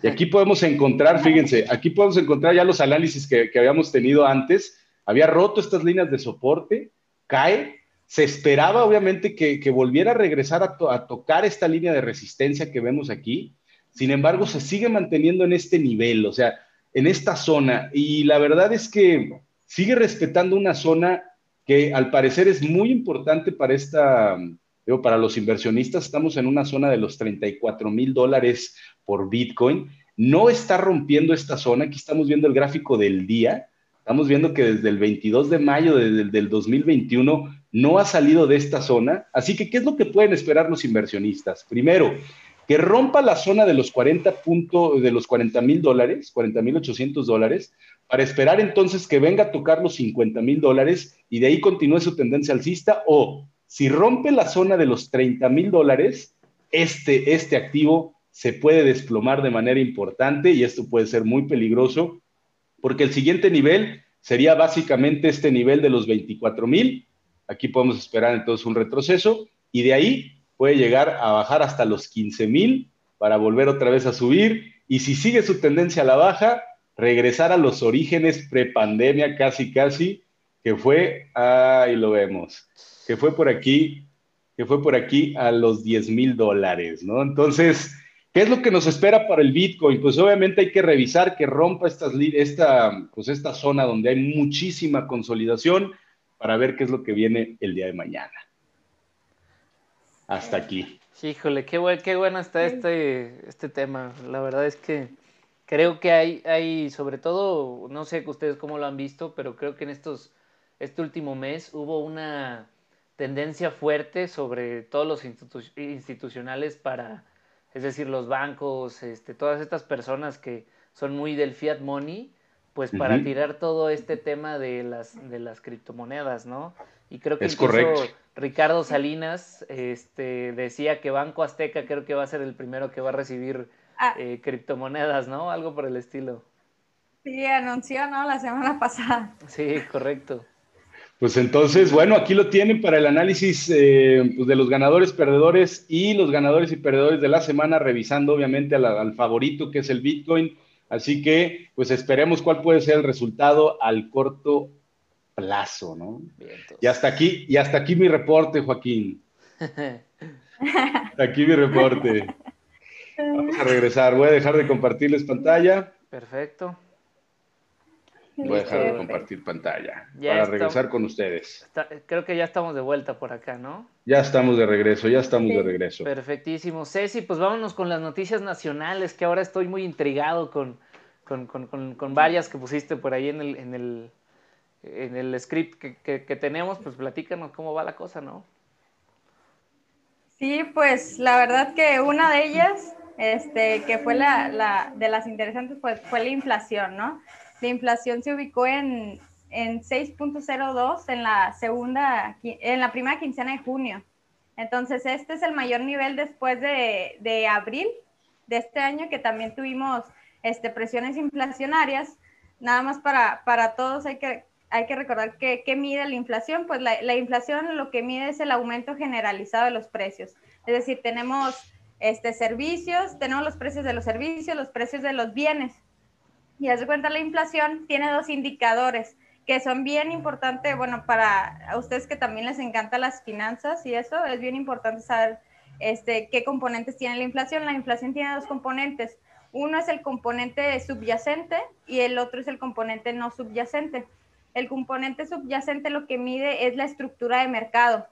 Y aquí podemos encontrar, fíjense, aquí podemos encontrar ya los análisis que, que habíamos tenido antes. Había roto estas líneas de soporte, cae, se esperaba obviamente que, volviera a regresar a, tocar esta línea de resistencia que vemos aquí. Sin embargo, se sigue manteniendo en este nivel, o sea, en esta zona. Y la verdad es que sigue respetando una zona que al parecer es muy importante para esta, digo, para los inversionistas. Estamos en una zona de los 34 mil dólares por Bitcoin. No está rompiendo esta zona. Aquí estamos viendo el gráfico del día. Estamos viendo que desde el 22 de mayo del 2021 no ha salido de esta zona. Así que, ¿qué es lo que pueden esperar los inversionistas? Primero, que rompa la zona de los 40 puntos, de los 40 mil dólares, 40 mil 800 dólares, para esperar entonces que venga a tocar los 50 mil dólares y de ahí continúe su tendencia alcista, o si rompe la zona de los 30 mil dólares, este, este activo se puede desplomar de manera importante y esto puede ser muy peligroso, porque el siguiente nivel sería básicamente este nivel de los 24 mil, aquí podemos esperar entonces un retroceso, y de ahí puede llegar a bajar hasta los 15 mil para volver otra vez a subir, y si sigue su tendencia a la baja, regresar a los orígenes prepandemia casi casi, que fue, ahí lo vemos, que fue por aquí, que fue por aquí a los 10 mil dólares, ¿no? Entonces, ¿qué es lo que nos espera para el Bitcoin? Pues obviamente hay que revisar que rompa estas, esta, pues esta zona donde hay muchísima consolidación para ver qué es lo que viene el día de mañana. Hasta aquí. Híjole, qué, bueno, qué bueno está este, este tema. La verdad es que creo que hay, hay, sobre todo, no sé ustedes cómo lo han visto, pero creo que en estos, este último mes hubo una tendencia fuerte sobre todos los institu institucionales para, es decir, los bancos, este, todas estas personas que son muy del fiat money, pues para uh -huh. tirar todo este tema de las, de las criptomonedas, ¿no? Y creo que es incluso correcto. Ricardo Salinas este, decía que Banco Azteca creo que va a ser el primero que va a recibir ah. eh, criptomonedas, ¿no? Algo por el estilo. Sí, anunció, ¿no? La semana pasada. Sí, correcto. Pues entonces, bueno, aquí lo tienen para el análisis eh, pues de los ganadores, perdedores y los ganadores y perdedores de la semana, revisando obviamente al, al favorito que es el Bitcoin. Así que, pues esperemos cuál puede ser el resultado al corto plazo, ¿no? Bien, y hasta aquí, y hasta aquí mi reporte, Joaquín. hasta aquí mi reporte. Vamos a regresar. Voy a dejar de compartirles pantalla. Perfecto. Voy a dejar de compartir pantalla ya para regresar estamos, con ustedes. Está, creo que ya estamos de vuelta por acá, ¿no? Ya estamos de regreso, ya estamos sí. de regreso. Perfectísimo. Ceci, pues vámonos con las noticias nacionales, que ahora estoy muy intrigado con, con, con, con varias que pusiste por ahí en el, en el, en el script que, que, que, tenemos, pues platícanos cómo va la cosa, ¿no? Sí, pues la verdad que una de ellas, este, que fue la, la de las interesantes, pues fue la inflación, ¿no? La inflación se ubicó en, en 6.02 en la segunda, en la primera quincena de junio. Entonces, este es el mayor nivel después de, de abril de este año, que también tuvimos este, presiones inflacionarias. Nada más para, para todos hay que hay que recordar que, ¿qué mide la inflación? Pues la, la, inflación lo que mide es el aumento generalizado de los precios. Es decir, tenemos este, servicios, tenemos los precios de los servicios, los precios de los bienes. Y haz de cuenta, la inflación tiene dos indicadores que son bien importantes, bueno, para ustedes que también les encantan las finanzas y eso, es bien importante saber este, qué componentes tiene la inflación. La inflación tiene dos componentes. Uno es el componente subyacente y el otro es el componente no subyacente el componente subyacente lo que mide es la estructura de mercado.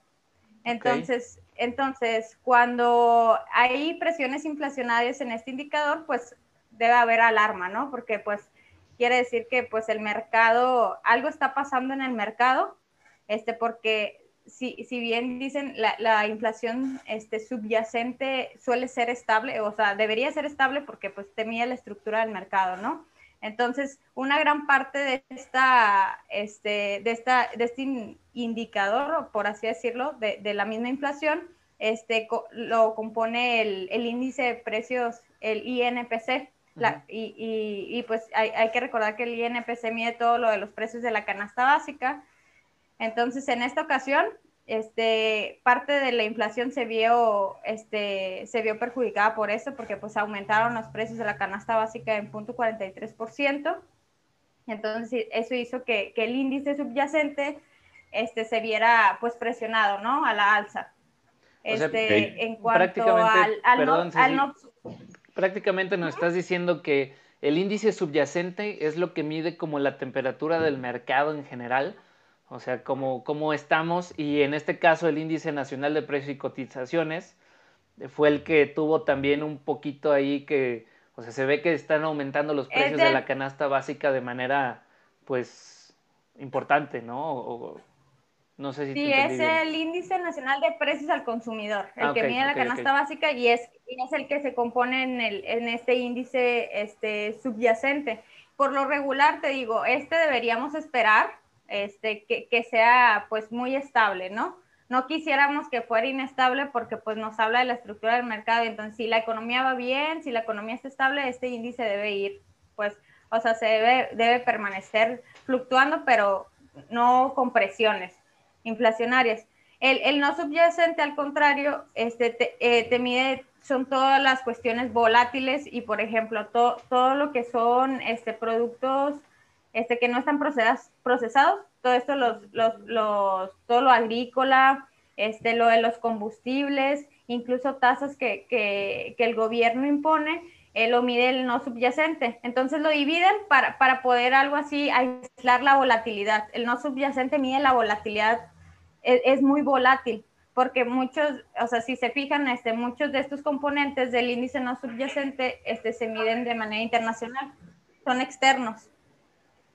Entonces, okay. entonces, cuando hay presiones inflacionarias en este indicador, pues debe haber alarma, ¿no? Porque pues quiere decir que pues el mercado, algo está pasando en el mercado, este, porque si, si bien dicen la, la inflación este, subyacente suele ser estable, o sea, debería ser estable porque pues te mide la estructura del mercado, ¿no? Entonces, una gran parte de, esta, este, de, esta, de este indicador, por así decirlo, de, de la misma inflación, este, lo compone el, el, índice de precios, el INPC. La, y, y, y, pues hay, hay, que recordar que el INPC mide todo lo de los precios de la canasta básica. Entonces, en esta ocasión, este, parte de la inflación se vio, este, se vio perjudicada por eso, porque pues aumentaron los precios de la canasta básica en 0.43%. Entonces, eso hizo que, que, el índice subyacente este, se viera pues presionado, ¿no? A la alza. Este, en cuanto al, al, no, prácticamente nos estás diciendo que el índice subyacente es lo que mide como la temperatura del mercado en general, o sea, cómo, cómo estamos, y en este caso el índice nacional de precios y cotizaciones fue el que tuvo también un poquito ahí que, o sea, se ve que están aumentando los precios de... la canasta básica de manera, pues, importante, ¿no? no sé si sí, es el índice nacional de precios al consumidor, el ah, que mide la canasta básica y es, es el que se compone en, el, en este índice este, subyacente. Por lo regular, te digo, este deberíamos esperar este, que, que, sea pues muy estable, ¿no? No quisiéramos que fuera inestable porque pues nos habla de la estructura del mercado, entonces si la economía va bien, si la economía está estable, este índice debe ir, pues, o sea, se debe, debe permanecer fluctuando, pero no con presiones inflacionarias. El, el no subyacente, al contrario, este, te, eh, te, mide, son todas las cuestiones volátiles y, por ejemplo, todo lo que son este, productos este, que no están procesados, procesados todo esto, los, los, los, todo lo agrícola, este, lo de los combustibles, incluso tasas que, que, que el gobierno impone, eh, lo mide el no subyacente. Entonces lo dividen para, para poder algo así aislar la volatilidad. El no subyacente mide la volatilidad es, muy volátil, porque muchos, o sea, si se fijan, este, muchos de estos componentes del índice no subyacente este, se miden de manera internacional, son externos.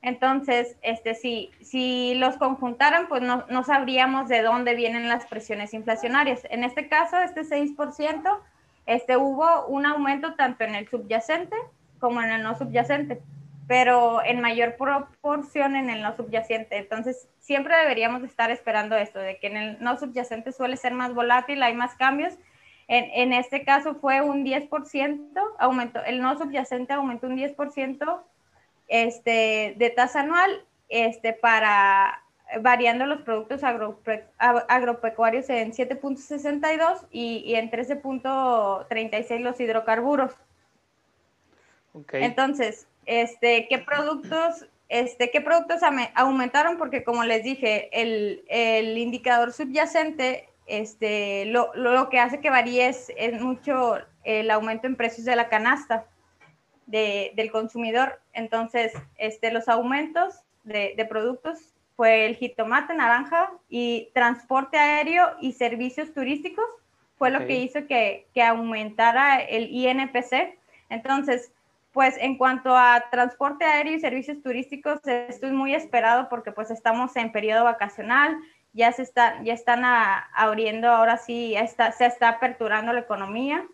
Entonces, este, si, si los conjuntaran, pues no, no, sabríamos de dónde vienen las presiones inflacionarias. En este caso, este 6%, este, hubo un aumento tanto en el subyacente como en el no subyacente pero en mayor proporción en el no subyacente. Entonces, siempre deberíamos estar esperando esto, de que en el no subyacente suele ser más volátil, hay más cambios. En, en este caso fue un 10%, aumentó, el no subyacente aumentó un 10% este, de tasa anual este, para variando los productos agropecuarios en 7.62 y, y en 13.36 los hidrocarburos. Okay. Entonces, este, qué productos, este, qué productos aumentaron, porque como les dije, el, el indicador subyacente, este, lo, lo, que hace que varíe es, mucho el aumento en precios de la canasta de, del consumidor. Entonces, este, los aumentos de, de productos fue el jitomate, naranja y transporte aéreo y servicios turísticos fue lo que hizo que, que, aumentara el INPC. Entonces, pues en cuanto a transporte aéreo y servicios turísticos, esto es muy esperado porque pues estamos en periodo vacacional, ya se está, ya están abriendo, ahora sí, está, se está aperturando la economía.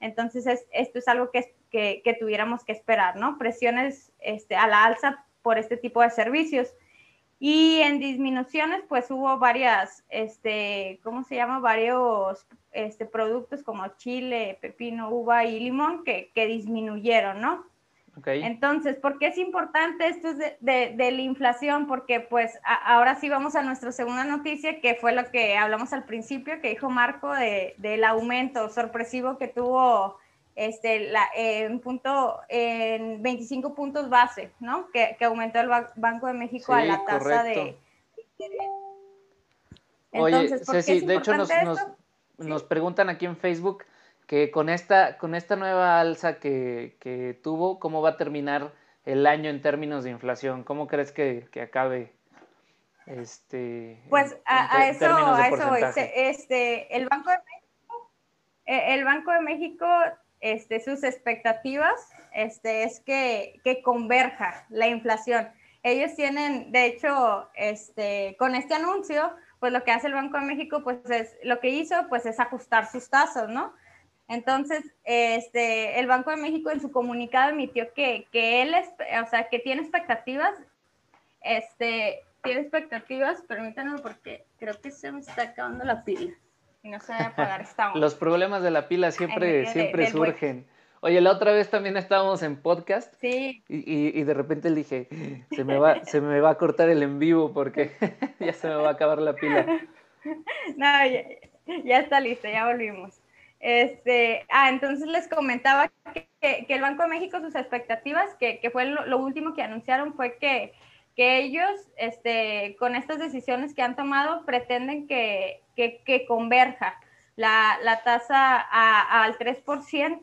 Entonces, esto es algo que, que, que, tuviéramos que esperar, ¿no? Presiones este, a la alza por este tipo de servicios. Y en disminuciones, pues hubo varias, este, ¿cómo se llama? Varios este, productos como chile, pepino, uva y limón que, que disminuyeron, ¿no? Okay. Entonces, ¿por qué es importante esto de, de, de la inflación? Porque pues a, ahora sí vamos a nuestra segunda noticia, que fue lo que hablamos al principio, que dijo Marco de, del aumento sorpresivo que tuvo este, la, en punto, en 25 puntos base, ¿no? Que, que aumentó el Banco de México a la tasa de Oye, Ceci, de hecho nos, nos, nos, preguntan aquí en Facebook que con esta, con esta nueva alza que, que, tuvo, ¿cómo va a terminar el año en términos de inflación? ¿Cómo crees que, que acabe? Este, pues a, a eso, a eso este, el Banco de México, eh, el Banco de México este, sus expectativas este, es que, que converja la inflación. Ellos tienen, de hecho, este, con este anuncio, pues lo que hace el Banco de México, pues es, lo que hizo, pues es ajustar sus tasas, ¿no? Entonces, este, el Banco de México en su comunicado emitió que, que él, o sea, que tiene expectativas, este, tiene expectativas, permítanme porque creo que se me está acabando la pila no se apagar esta Los problemas de la pila siempre, siempre surgen. Oye, la otra vez también estábamos en podcast. Sí. Y, y, de repente le dije, se me, va, se me va a cortar el en vivo porque ya se me va a acabar la pila. no, ya, está listo, ya volvimos. Este, ah, entonces les comentaba que, el Banco de México, sus expectativas, que, fue lo, último que anunciaron, fue que, que ellos, este, con estas decisiones que han tomado, pretenden que, converja la, la tasa al 3%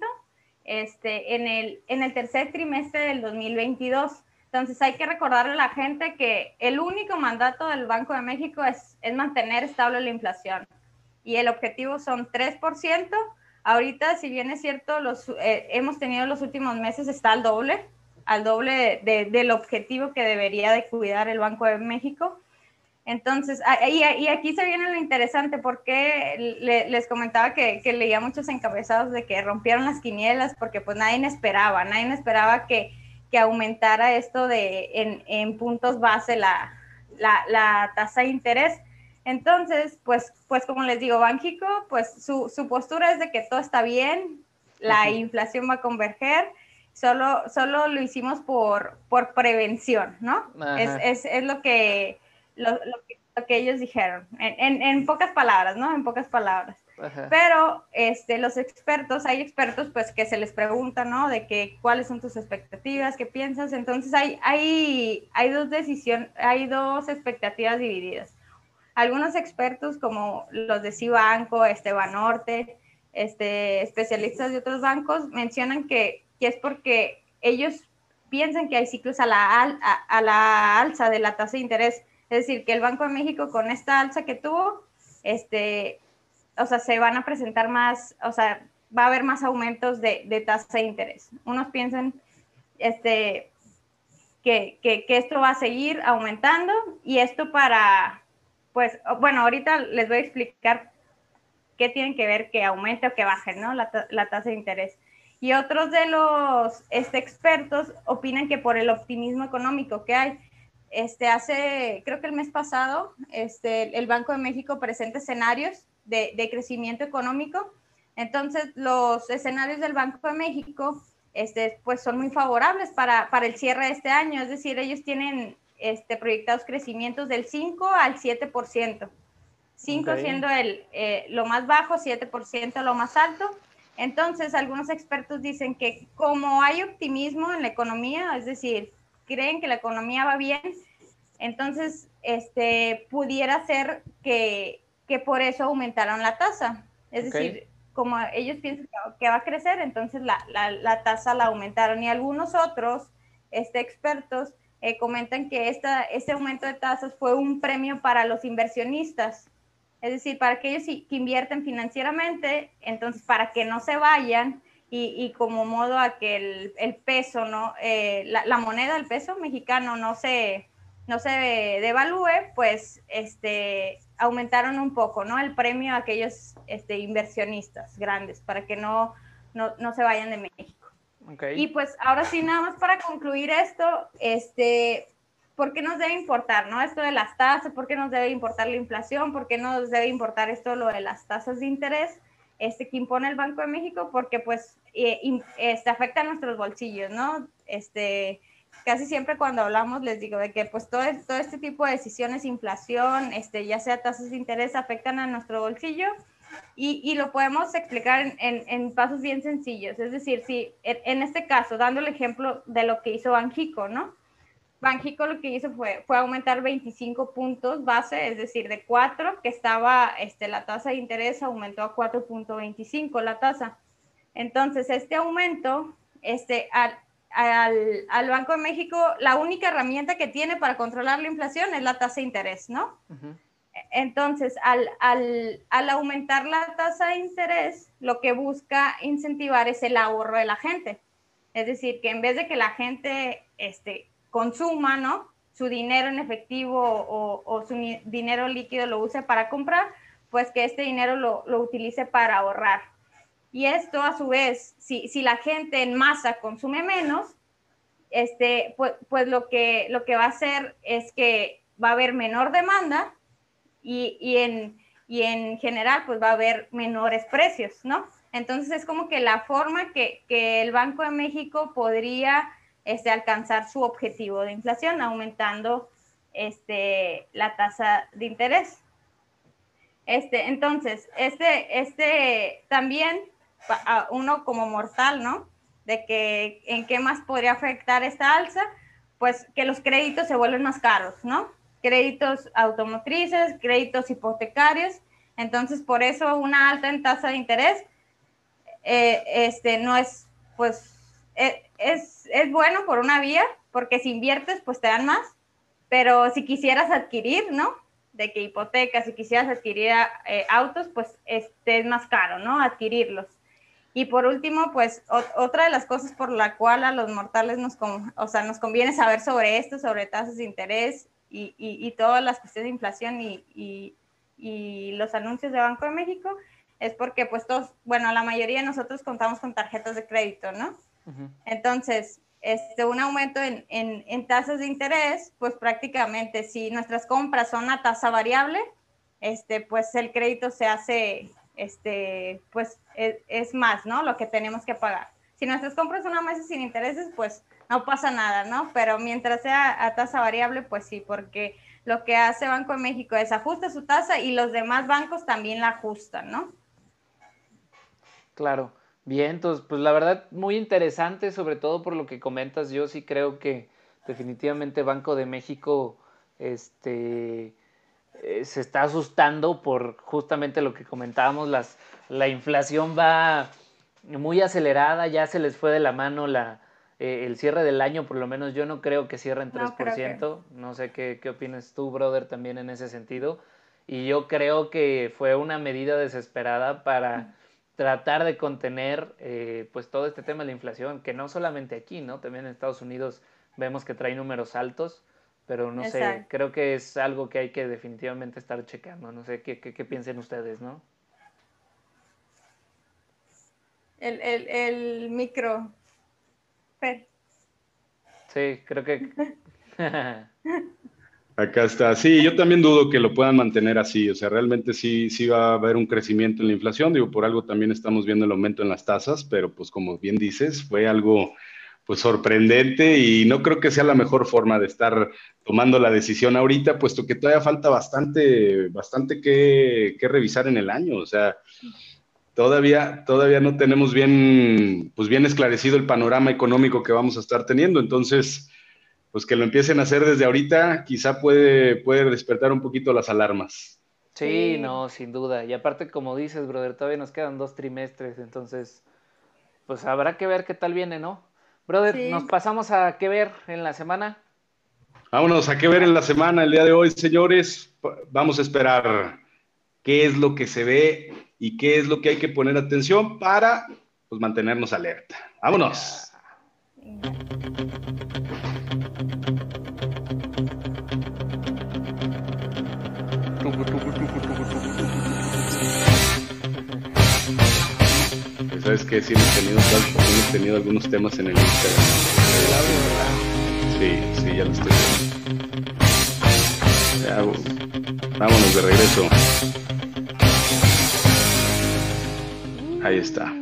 este, en, el, en el tercer trimestre del 2022. Entonces hay que recordarle a la gente que el único mandato del Banco de México es, es mantener estable la inflación y el objetivo son 3%. Ahorita, si bien es cierto, los, eh, hemos tenido los últimos meses, está al doble, al doble del objetivo que debería de cuidar el Banco de México. Entonces, y, aquí se viene lo interesante, porque les comentaba que, leía muchos encabezados de que rompieron las quinielas, porque pues nadie esperaba, nadie esperaba que, que aumentara esto de en, en puntos base la, la, la, tasa de interés. Entonces, pues, pues como les digo, Banjico, pues su, su postura es de que todo está bien, la inflación va a converger, solo, solo lo hicimos por, por prevención, ¿no? Es, es, es, lo que lo, que, ellos dijeron, en, en, pocas palabras, ¿no? En pocas palabras. Pero este, los expertos, hay expertos pues que se les pregunta, ¿no? De que cuáles son tus expectativas, qué piensas. Entonces hay, hay, hay dos decisiones, hay dos expectativas divididas. Algunos expertos como los de Cibanco, Esteban Norte, este, especialistas de otros bancos mencionan que, que es porque ellos piensan que hay ciclos a la, a, a la alza de la tasa de interés es decir, que el Banco de México con esta alza que tuvo, este, o sea, se van a presentar más, o sea, va a haber más aumentos de, tasa de interés. Unos piensan este, que, que, esto va a seguir aumentando y esto para, pues, bueno, ahorita les voy a explicar qué tienen que ver que aumente o que baje, ¿no? La, la tasa de interés. Y otros de los este, expertos opinan que por el optimismo económico que hay, este, hace, creo que el mes pasado, este, el Banco de México presenta escenarios de, de, crecimiento económico. Entonces, los escenarios del Banco de México, este, pues son muy favorables para, para el cierre de este año. Es decir, ellos tienen este, proyectados crecimientos del 5 al 7%. 5 siendo el, eh, lo más bajo, 7% lo más alto. Entonces, algunos expertos dicen que como hay optimismo en la economía, es decir, creen que la economía va bien, entonces este, pudiera ser que, que por eso aumentaron la tasa. Es decir, como ellos piensan que va a crecer, entonces la, la, la tasa la aumentaron. Y algunos otros este, expertos eh, comentan que esta, este aumento de tasas fue un premio para los inversionistas. Es decir, para aquellos que invierten financieramente, entonces para que no se vayan y, como modo a que el, el peso, ¿no? Eh, la, moneda, el peso mexicano no se, no se devalúe, pues este, aumentaron un poco, ¿no? El premio a aquellos este, inversionistas grandes para que no, no, no se vayan de México. Y pues ahora sí, nada más para concluir esto, este, ¿por qué nos debe importar, no? Esto de las tasas, ¿por qué nos debe importar la inflación? ¿Por qué nos debe importar esto, lo de las tasas de interés? este, que impone el Banco de México porque pues eh, este, afecta nuestros bolsillos, ¿no? Este, casi siempre cuando hablamos les digo de que pues todo, todo este tipo de decisiones, inflación, este, ya sea tasas de interés, afectan a nuestro bolsillo y, y lo podemos explicar en, en, en, pasos bien sencillos. Es decir, si en, este caso, dando el ejemplo de lo que hizo Banjico, ¿no? Banjico lo que hizo fue, fue aumentar 25 puntos base, es decir, de 4, que estaba este, la tasa de interés, aumentó a 4.25 la tasa. Entonces, este aumento, este, al, al, al, Banco de México, la única herramienta que tiene para controlar la inflación es la tasa de interés, ¿no? Entonces, al, al, al, aumentar la tasa de interés, lo que busca incentivar es el ahorro de la gente. Es decir, que en vez de que la gente este, consuma, ¿no? Su dinero en efectivo o, su dinero líquido lo use para comprar, pues que este dinero lo, utilice para ahorrar. Y esto a su vez, si, si, la gente en masa consume menos, este, pues, pues, lo, que, lo que va a hacer es que va a haber menor demanda y, y, en, y en general pues va a haber menores precios, ¿no? Entonces es como que la forma que, que el Banco de México podría este, alcanzar su objetivo de inflación, aumentando este, la tasa de interés. Este, entonces, este, este también uno como mortal, ¿no? De que en qué más podría afectar esta alza, pues que los créditos se vuelven más caros, ¿no? Créditos automotrices, créditos hipotecarios. Entonces, por eso una alta en tasa de interés eh, este, no es, pues, e, es, es bueno por una vía, porque si inviertes, pues te dan más, pero si quisieras adquirir, ¿no? De que hipotecas, si quisieras adquirir eh, autos, pues este es más caro, ¿no? Adquirirlos. Y por último, pues otra de las cosas por la cual a los mortales nos, o sea, nos conviene saber sobre esto, sobre tasas de interés y, y, todas las cuestiones de inflación y, y, los anuncios de Banco de México, es porque pues todos, bueno, la mayoría de nosotros contamos con tarjetas de crédito, ¿no? Entonces, este, un aumento en, en, en, tasas de interés, pues prácticamente si nuestras compras son a tasa variable, este, pues el crédito se hace, este, pues es, es, más, ¿no? Lo que tenemos que pagar. Si nuestras compras son a sin intereses, pues no pasa nada, ¿no? Pero mientras sea a tasa variable, pues sí, porque lo que hace Banco de México es ajusta su tasa y los demás bancos también la ajustan, ¿no? Claro. Bien, entonces, pues la verdad, muy interesante, sobre todo por lo que comentas. Yo sí creo que definitivamente Banco de México este, eh, se está asustando por justamente lo que comentábamos, las, la inflación va muy acelerada, ya se les fue de la mano la, eh, el cierre del año, por lo menos yo no creo que cierren 3%, no, sé qué, qué opinas tú, brother, también en ese sentido, y yo creo que fue una medida desesperada para tratar de contener eh, pues todo este tema de la inflación, que no solamente aquí, ¿no? También en Estados Unidos vemos que trae números altos, pero no sé, creo que es algo que hay que definitivamente estar checando, no sé qué, qué, piensen ustedes, ¿no? El, el, el micro. Sí, creo que... Acá está. Sí, yo también dudo que lo puedan mantener así. O sea, realmente sí, sí va a haber un crecimiento en la inflación. Digo, por algo también estamos viendo el aumento en las tasas, pero pues como bien dices, fue algo pues sorprendente y no creo que sea la mejor forma de estar tomando la decisión ahorita, puesto que todavía falta bastante, bastante que, que revisar en el año. O sea, todavía, todavía no tenemos bien, pues bien esclarecido el panorama económico que vamos a estar teniendo. Entonces, pues que lo empiecen a hacer desde ahorita, quizá puede, puede despertar un poquito las alarmas. Sí, no, sin duda. Y aparte, como dices, brother, todavía nos quedan dos trimestres, entonces, pues habrá que ver qué tal viene, ¿no? Brother, nos pasamos a qué ver en la semana. Vámonos a qué ver en la semana el día de hoy, señores. Vamos a esperar qué es lo que se ve y qué es lo que hay que poner atención para pues, mantenernos alerta. Vámonos. Sabes que sí hemos tenido, hemos tenido algunos temas en el Instagram. Sí, sí, ya lo estoy viendo. vámonos de regreso. Ahí está.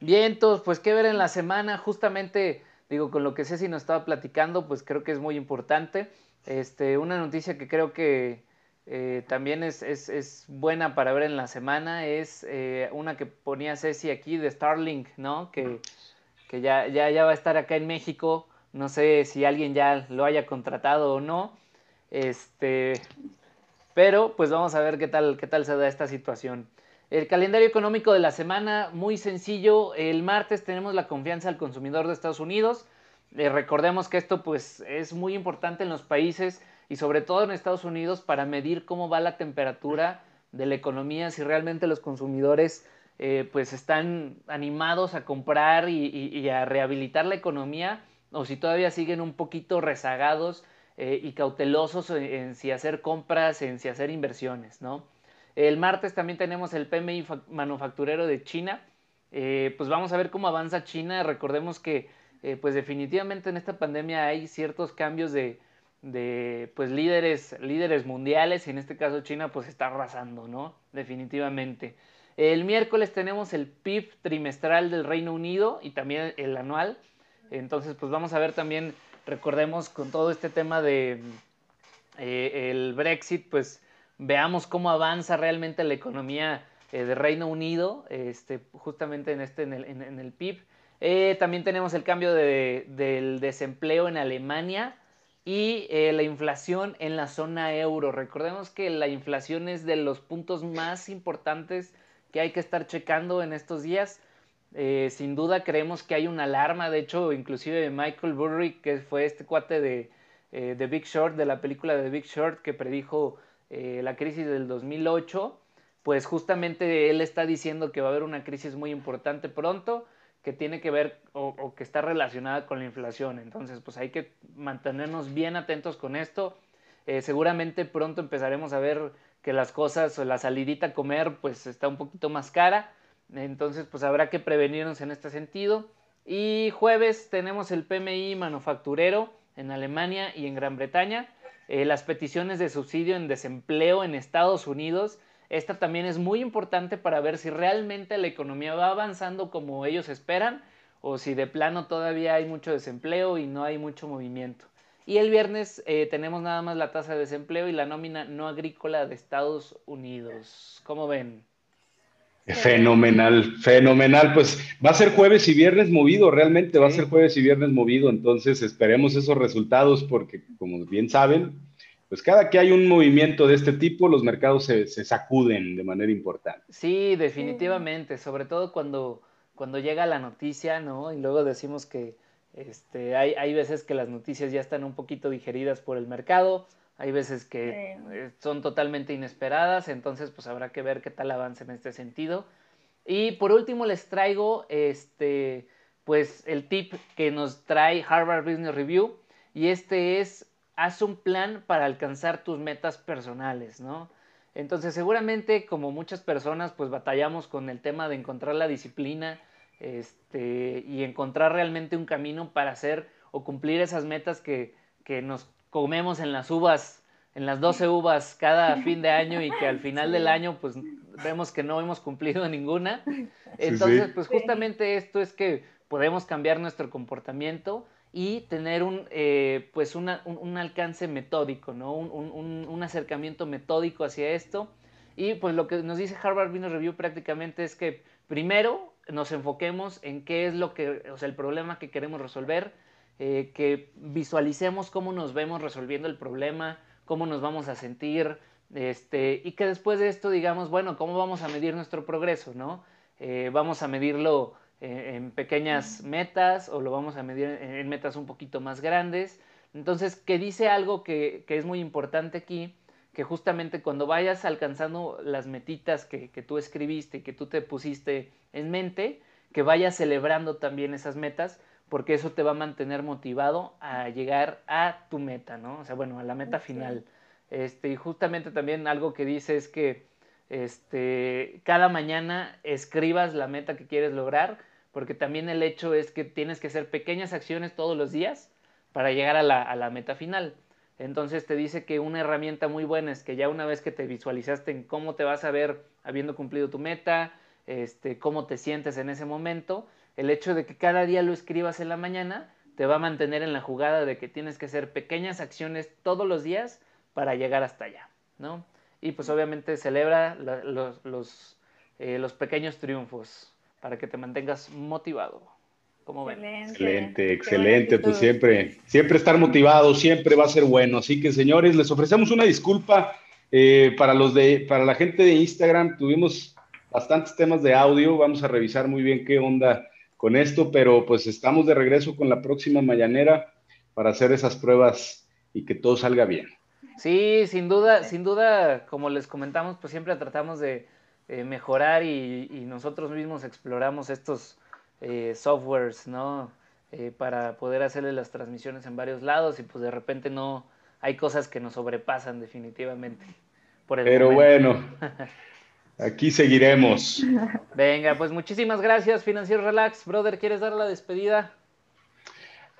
Bien, todos, pues qué ver en la semana, justamente, digo, con lo que Ceci nos estaba platicando, pues creo que es muy importante. Este, una noticia que creo que eh, también es, es, es, buena para ver en la semana, es eh, una que ponía Ceci aquí de Starlink, ¿no? Que, que ya, ya, ya va a estar acá en México, no sé si alguien ya lo haya contratado o no, este, pero pues vamos a ver qué tal, qué tal se da esta situación. El calendario económico de la semana, muy sencillo. El martes tenemos la confianza al consumidor de Estados Unidos. Eh, recordemos que esto pues es muy importante en los países y sobre todo en Estados Unidos para medir cómo va la temperatura de la economía, si realmente los consumidores eh, pues están animados a comprar y, a rehabilitar la economía o si todavía siguen un poquito rezagados eh, y cautelosos en, si hacer compras, en si hacer inversiones, ¿no? El martes también tenemos el PMI manufacturero de China. Eh, pues vamos a ver cómo avanza China. Recordemos que pues definitivamente en esta pandemia hay ciertos cambios de, de pues líderes, líderes mundiales y en este caso China pues está arrasando, ¿no? Definitivamente. El miércoles tenemos el PIB trimestral del Reino Unido y también el anual. Entonces pues vamos a ver también, recordemos con todo este tema de eh, el Brexit, pues veamos cómo avanza realmente la economía eh, de Reino Unido, este, justamente en, este, en, el, PIB. Eh, también tenemos el cambio del desempleo en Alemania y eh, la inflación en la zona euro. Recordemos que la inflación es de los puntos más importantes que hay que estar checando en estos días. sin duda creemos que hay una alarma, de hecho, inclusive Michael Burry, que fue este cuate de, de Big Short, de la película de Big Short, que predijo la crisis del 2008, pues justamente él está diciendo que va a haber una crisis muy importante pronto que tiene que ver o, que está relacionada con la inflación. Entonces, pues hay que mantenernos bien atentos con esto. Eh, seguramente pronto empezaremos a ver que las cosas o la salidita a comer pues está un poquito más cara. Entonces, pues habrá que prevenirnos en este sentido. Y jueves tenemos el PMI manufacturero en Alemania y en Gran Bretaña. Eh, las peticiones de subsidio en desempleo en Estados Unidos esta también es muy importante para ver si realmente la economía va avanzando como ellos esperan o si de plano todavía hay mucho desempleo y no hay mucho movimiento. Y el viernes eh, tenemos nada más la tasa de desempleo y la nómina no agrícola de Estados Unidos. ¿Cómo ven? Fenomenal, fenomenal. Pues va a ser jueves y viernes movido, realmente va a ser jueves y viernes movido. Entonces esperemos esos resultados porque, como bien saben, pues cada que hay un movimiento de este tipo, los mercados se, sacuden de manera importante. Sí, definitivamente, sobre todo cuando, cuando llega la noticia, ¿no? Y luego decimos que este, hay, hay veces que las noticias ya están un poquito digeridas por el mercado, hay veces que eh, son totalmente inesperadas, entonces pues habrá que ver qué tal avance en este sentido. Y por último les traigo este, pues el tip que nos trae Harvard Business Review y este es haz un plan para alcanzar tus metas personales, ¿no? Entonces seguramente como muchas personas pues batallamos con el tema de encontrar la disciplina este, y encontrar realmente un camino para hacer o cumplir esas metas que, que nos comemos en las uvas, en las 12 uvas cada fin de año y que al final del año pues vemos que no hemos cumplido ninguna. Entonces pues justamente esto es que podemos cambiar nuestro comportamiento y tener un, eh, pues un, alcance metódico, ¿no? Un, acercamiento metódico hacia esto. Y pues lo que nos dice Harvard Business Review prácticamente es que primero nos enfoquemos en qué es lo que, o sea, el problema que queremos resolver, eh, que visualicemos cómo nos vemos resolviendo el problema, cómo nos vamos a sentir, este, y que después de esto digamos, bueno, ¿cómo vamos a medir nuestro progreso, no? Eh, vamos a medirlo eh, en pequeñas metas o lo vamos a medir en, metas un poquito más grandes. Entonces, que dice algo que, es muy importante aquí, que justamente cuando vayas alcanzando las metitas que, que tú escribiste, que tú te pusiste en mente, que vayas celebrando también esas metas, porque eso te va a mantener motivado a llegar a tu meta, ¿no? O sea, bueno, a la meta final. Este, y justamente también algo que dice es que este, cada mañana escribas la meta que quieres lograr porque también el hecho es que tienes que hacer pequeñas acciones todos los días para llegar a la, meta final. Entonces te dice que una herramienta muy buena es que ya una vez que te visualizaste en cómo te vas a ver habiendo cumplido tu meta, este, cómo te sientes en ese momento, el hecho de que cada día lo escribas en la mañana te va a mantener en la jugada de que tienes que hacer pequeñas acciones todos los días para llegar hasta allá, ¿no? Y pues obviamente celebra los, los, eh, los pequeños triunfos para que te mantengas motivado. ¿Cómo ven? Excelente, excelente. Pues siempre, siempre estar motivado, siempre va a ser bueno. Así que, señores, les ofrecemos una disculpa eh, para los de, para la gente de Instagram. Tuvimos bastantes temas de audio. Vamos a revisar muy bien qué onda con esto, pero pues estamos de regreso con la próxima mañanera para hacer esas pruebas y que todo salga bien. Sí, sin duda, sin duda, como les comentamos, pues siempre tratamos de eh, mejorar y, nosotros mismos exploramos estos eh, softwares, ¿no? Eh, para poder hacerle las transmisiones en varios lados y pues de repente no hay cosas que nos sobrepasan definitivamente. Pero bueno, aquí seguiremos. Venga, pues muchísimas gracias, Financiero Relax. Brother, ¿quieres dar la despedida?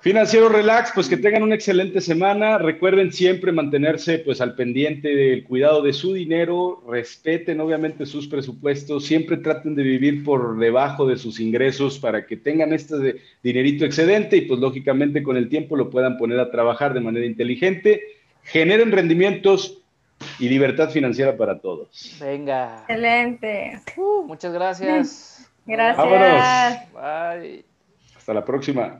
Financiero Relax, pues que tengan una excelente semana. Recuerden siempre mantenerse pues al pendiente del cuidado de su dinero, respeten obviamente sus presupuestos, siempre traten de vivir por debajo de sus ingresos para que tengan este dinerito excedente y pues lógicamente con el tiempo lo puedan poner a trabajar de manera inteligente. Generen rendimientos y libertad financiera para todos. Venga. Excelente. Uh, muchas gracias. Gracias. Bye. Hasta la próxima.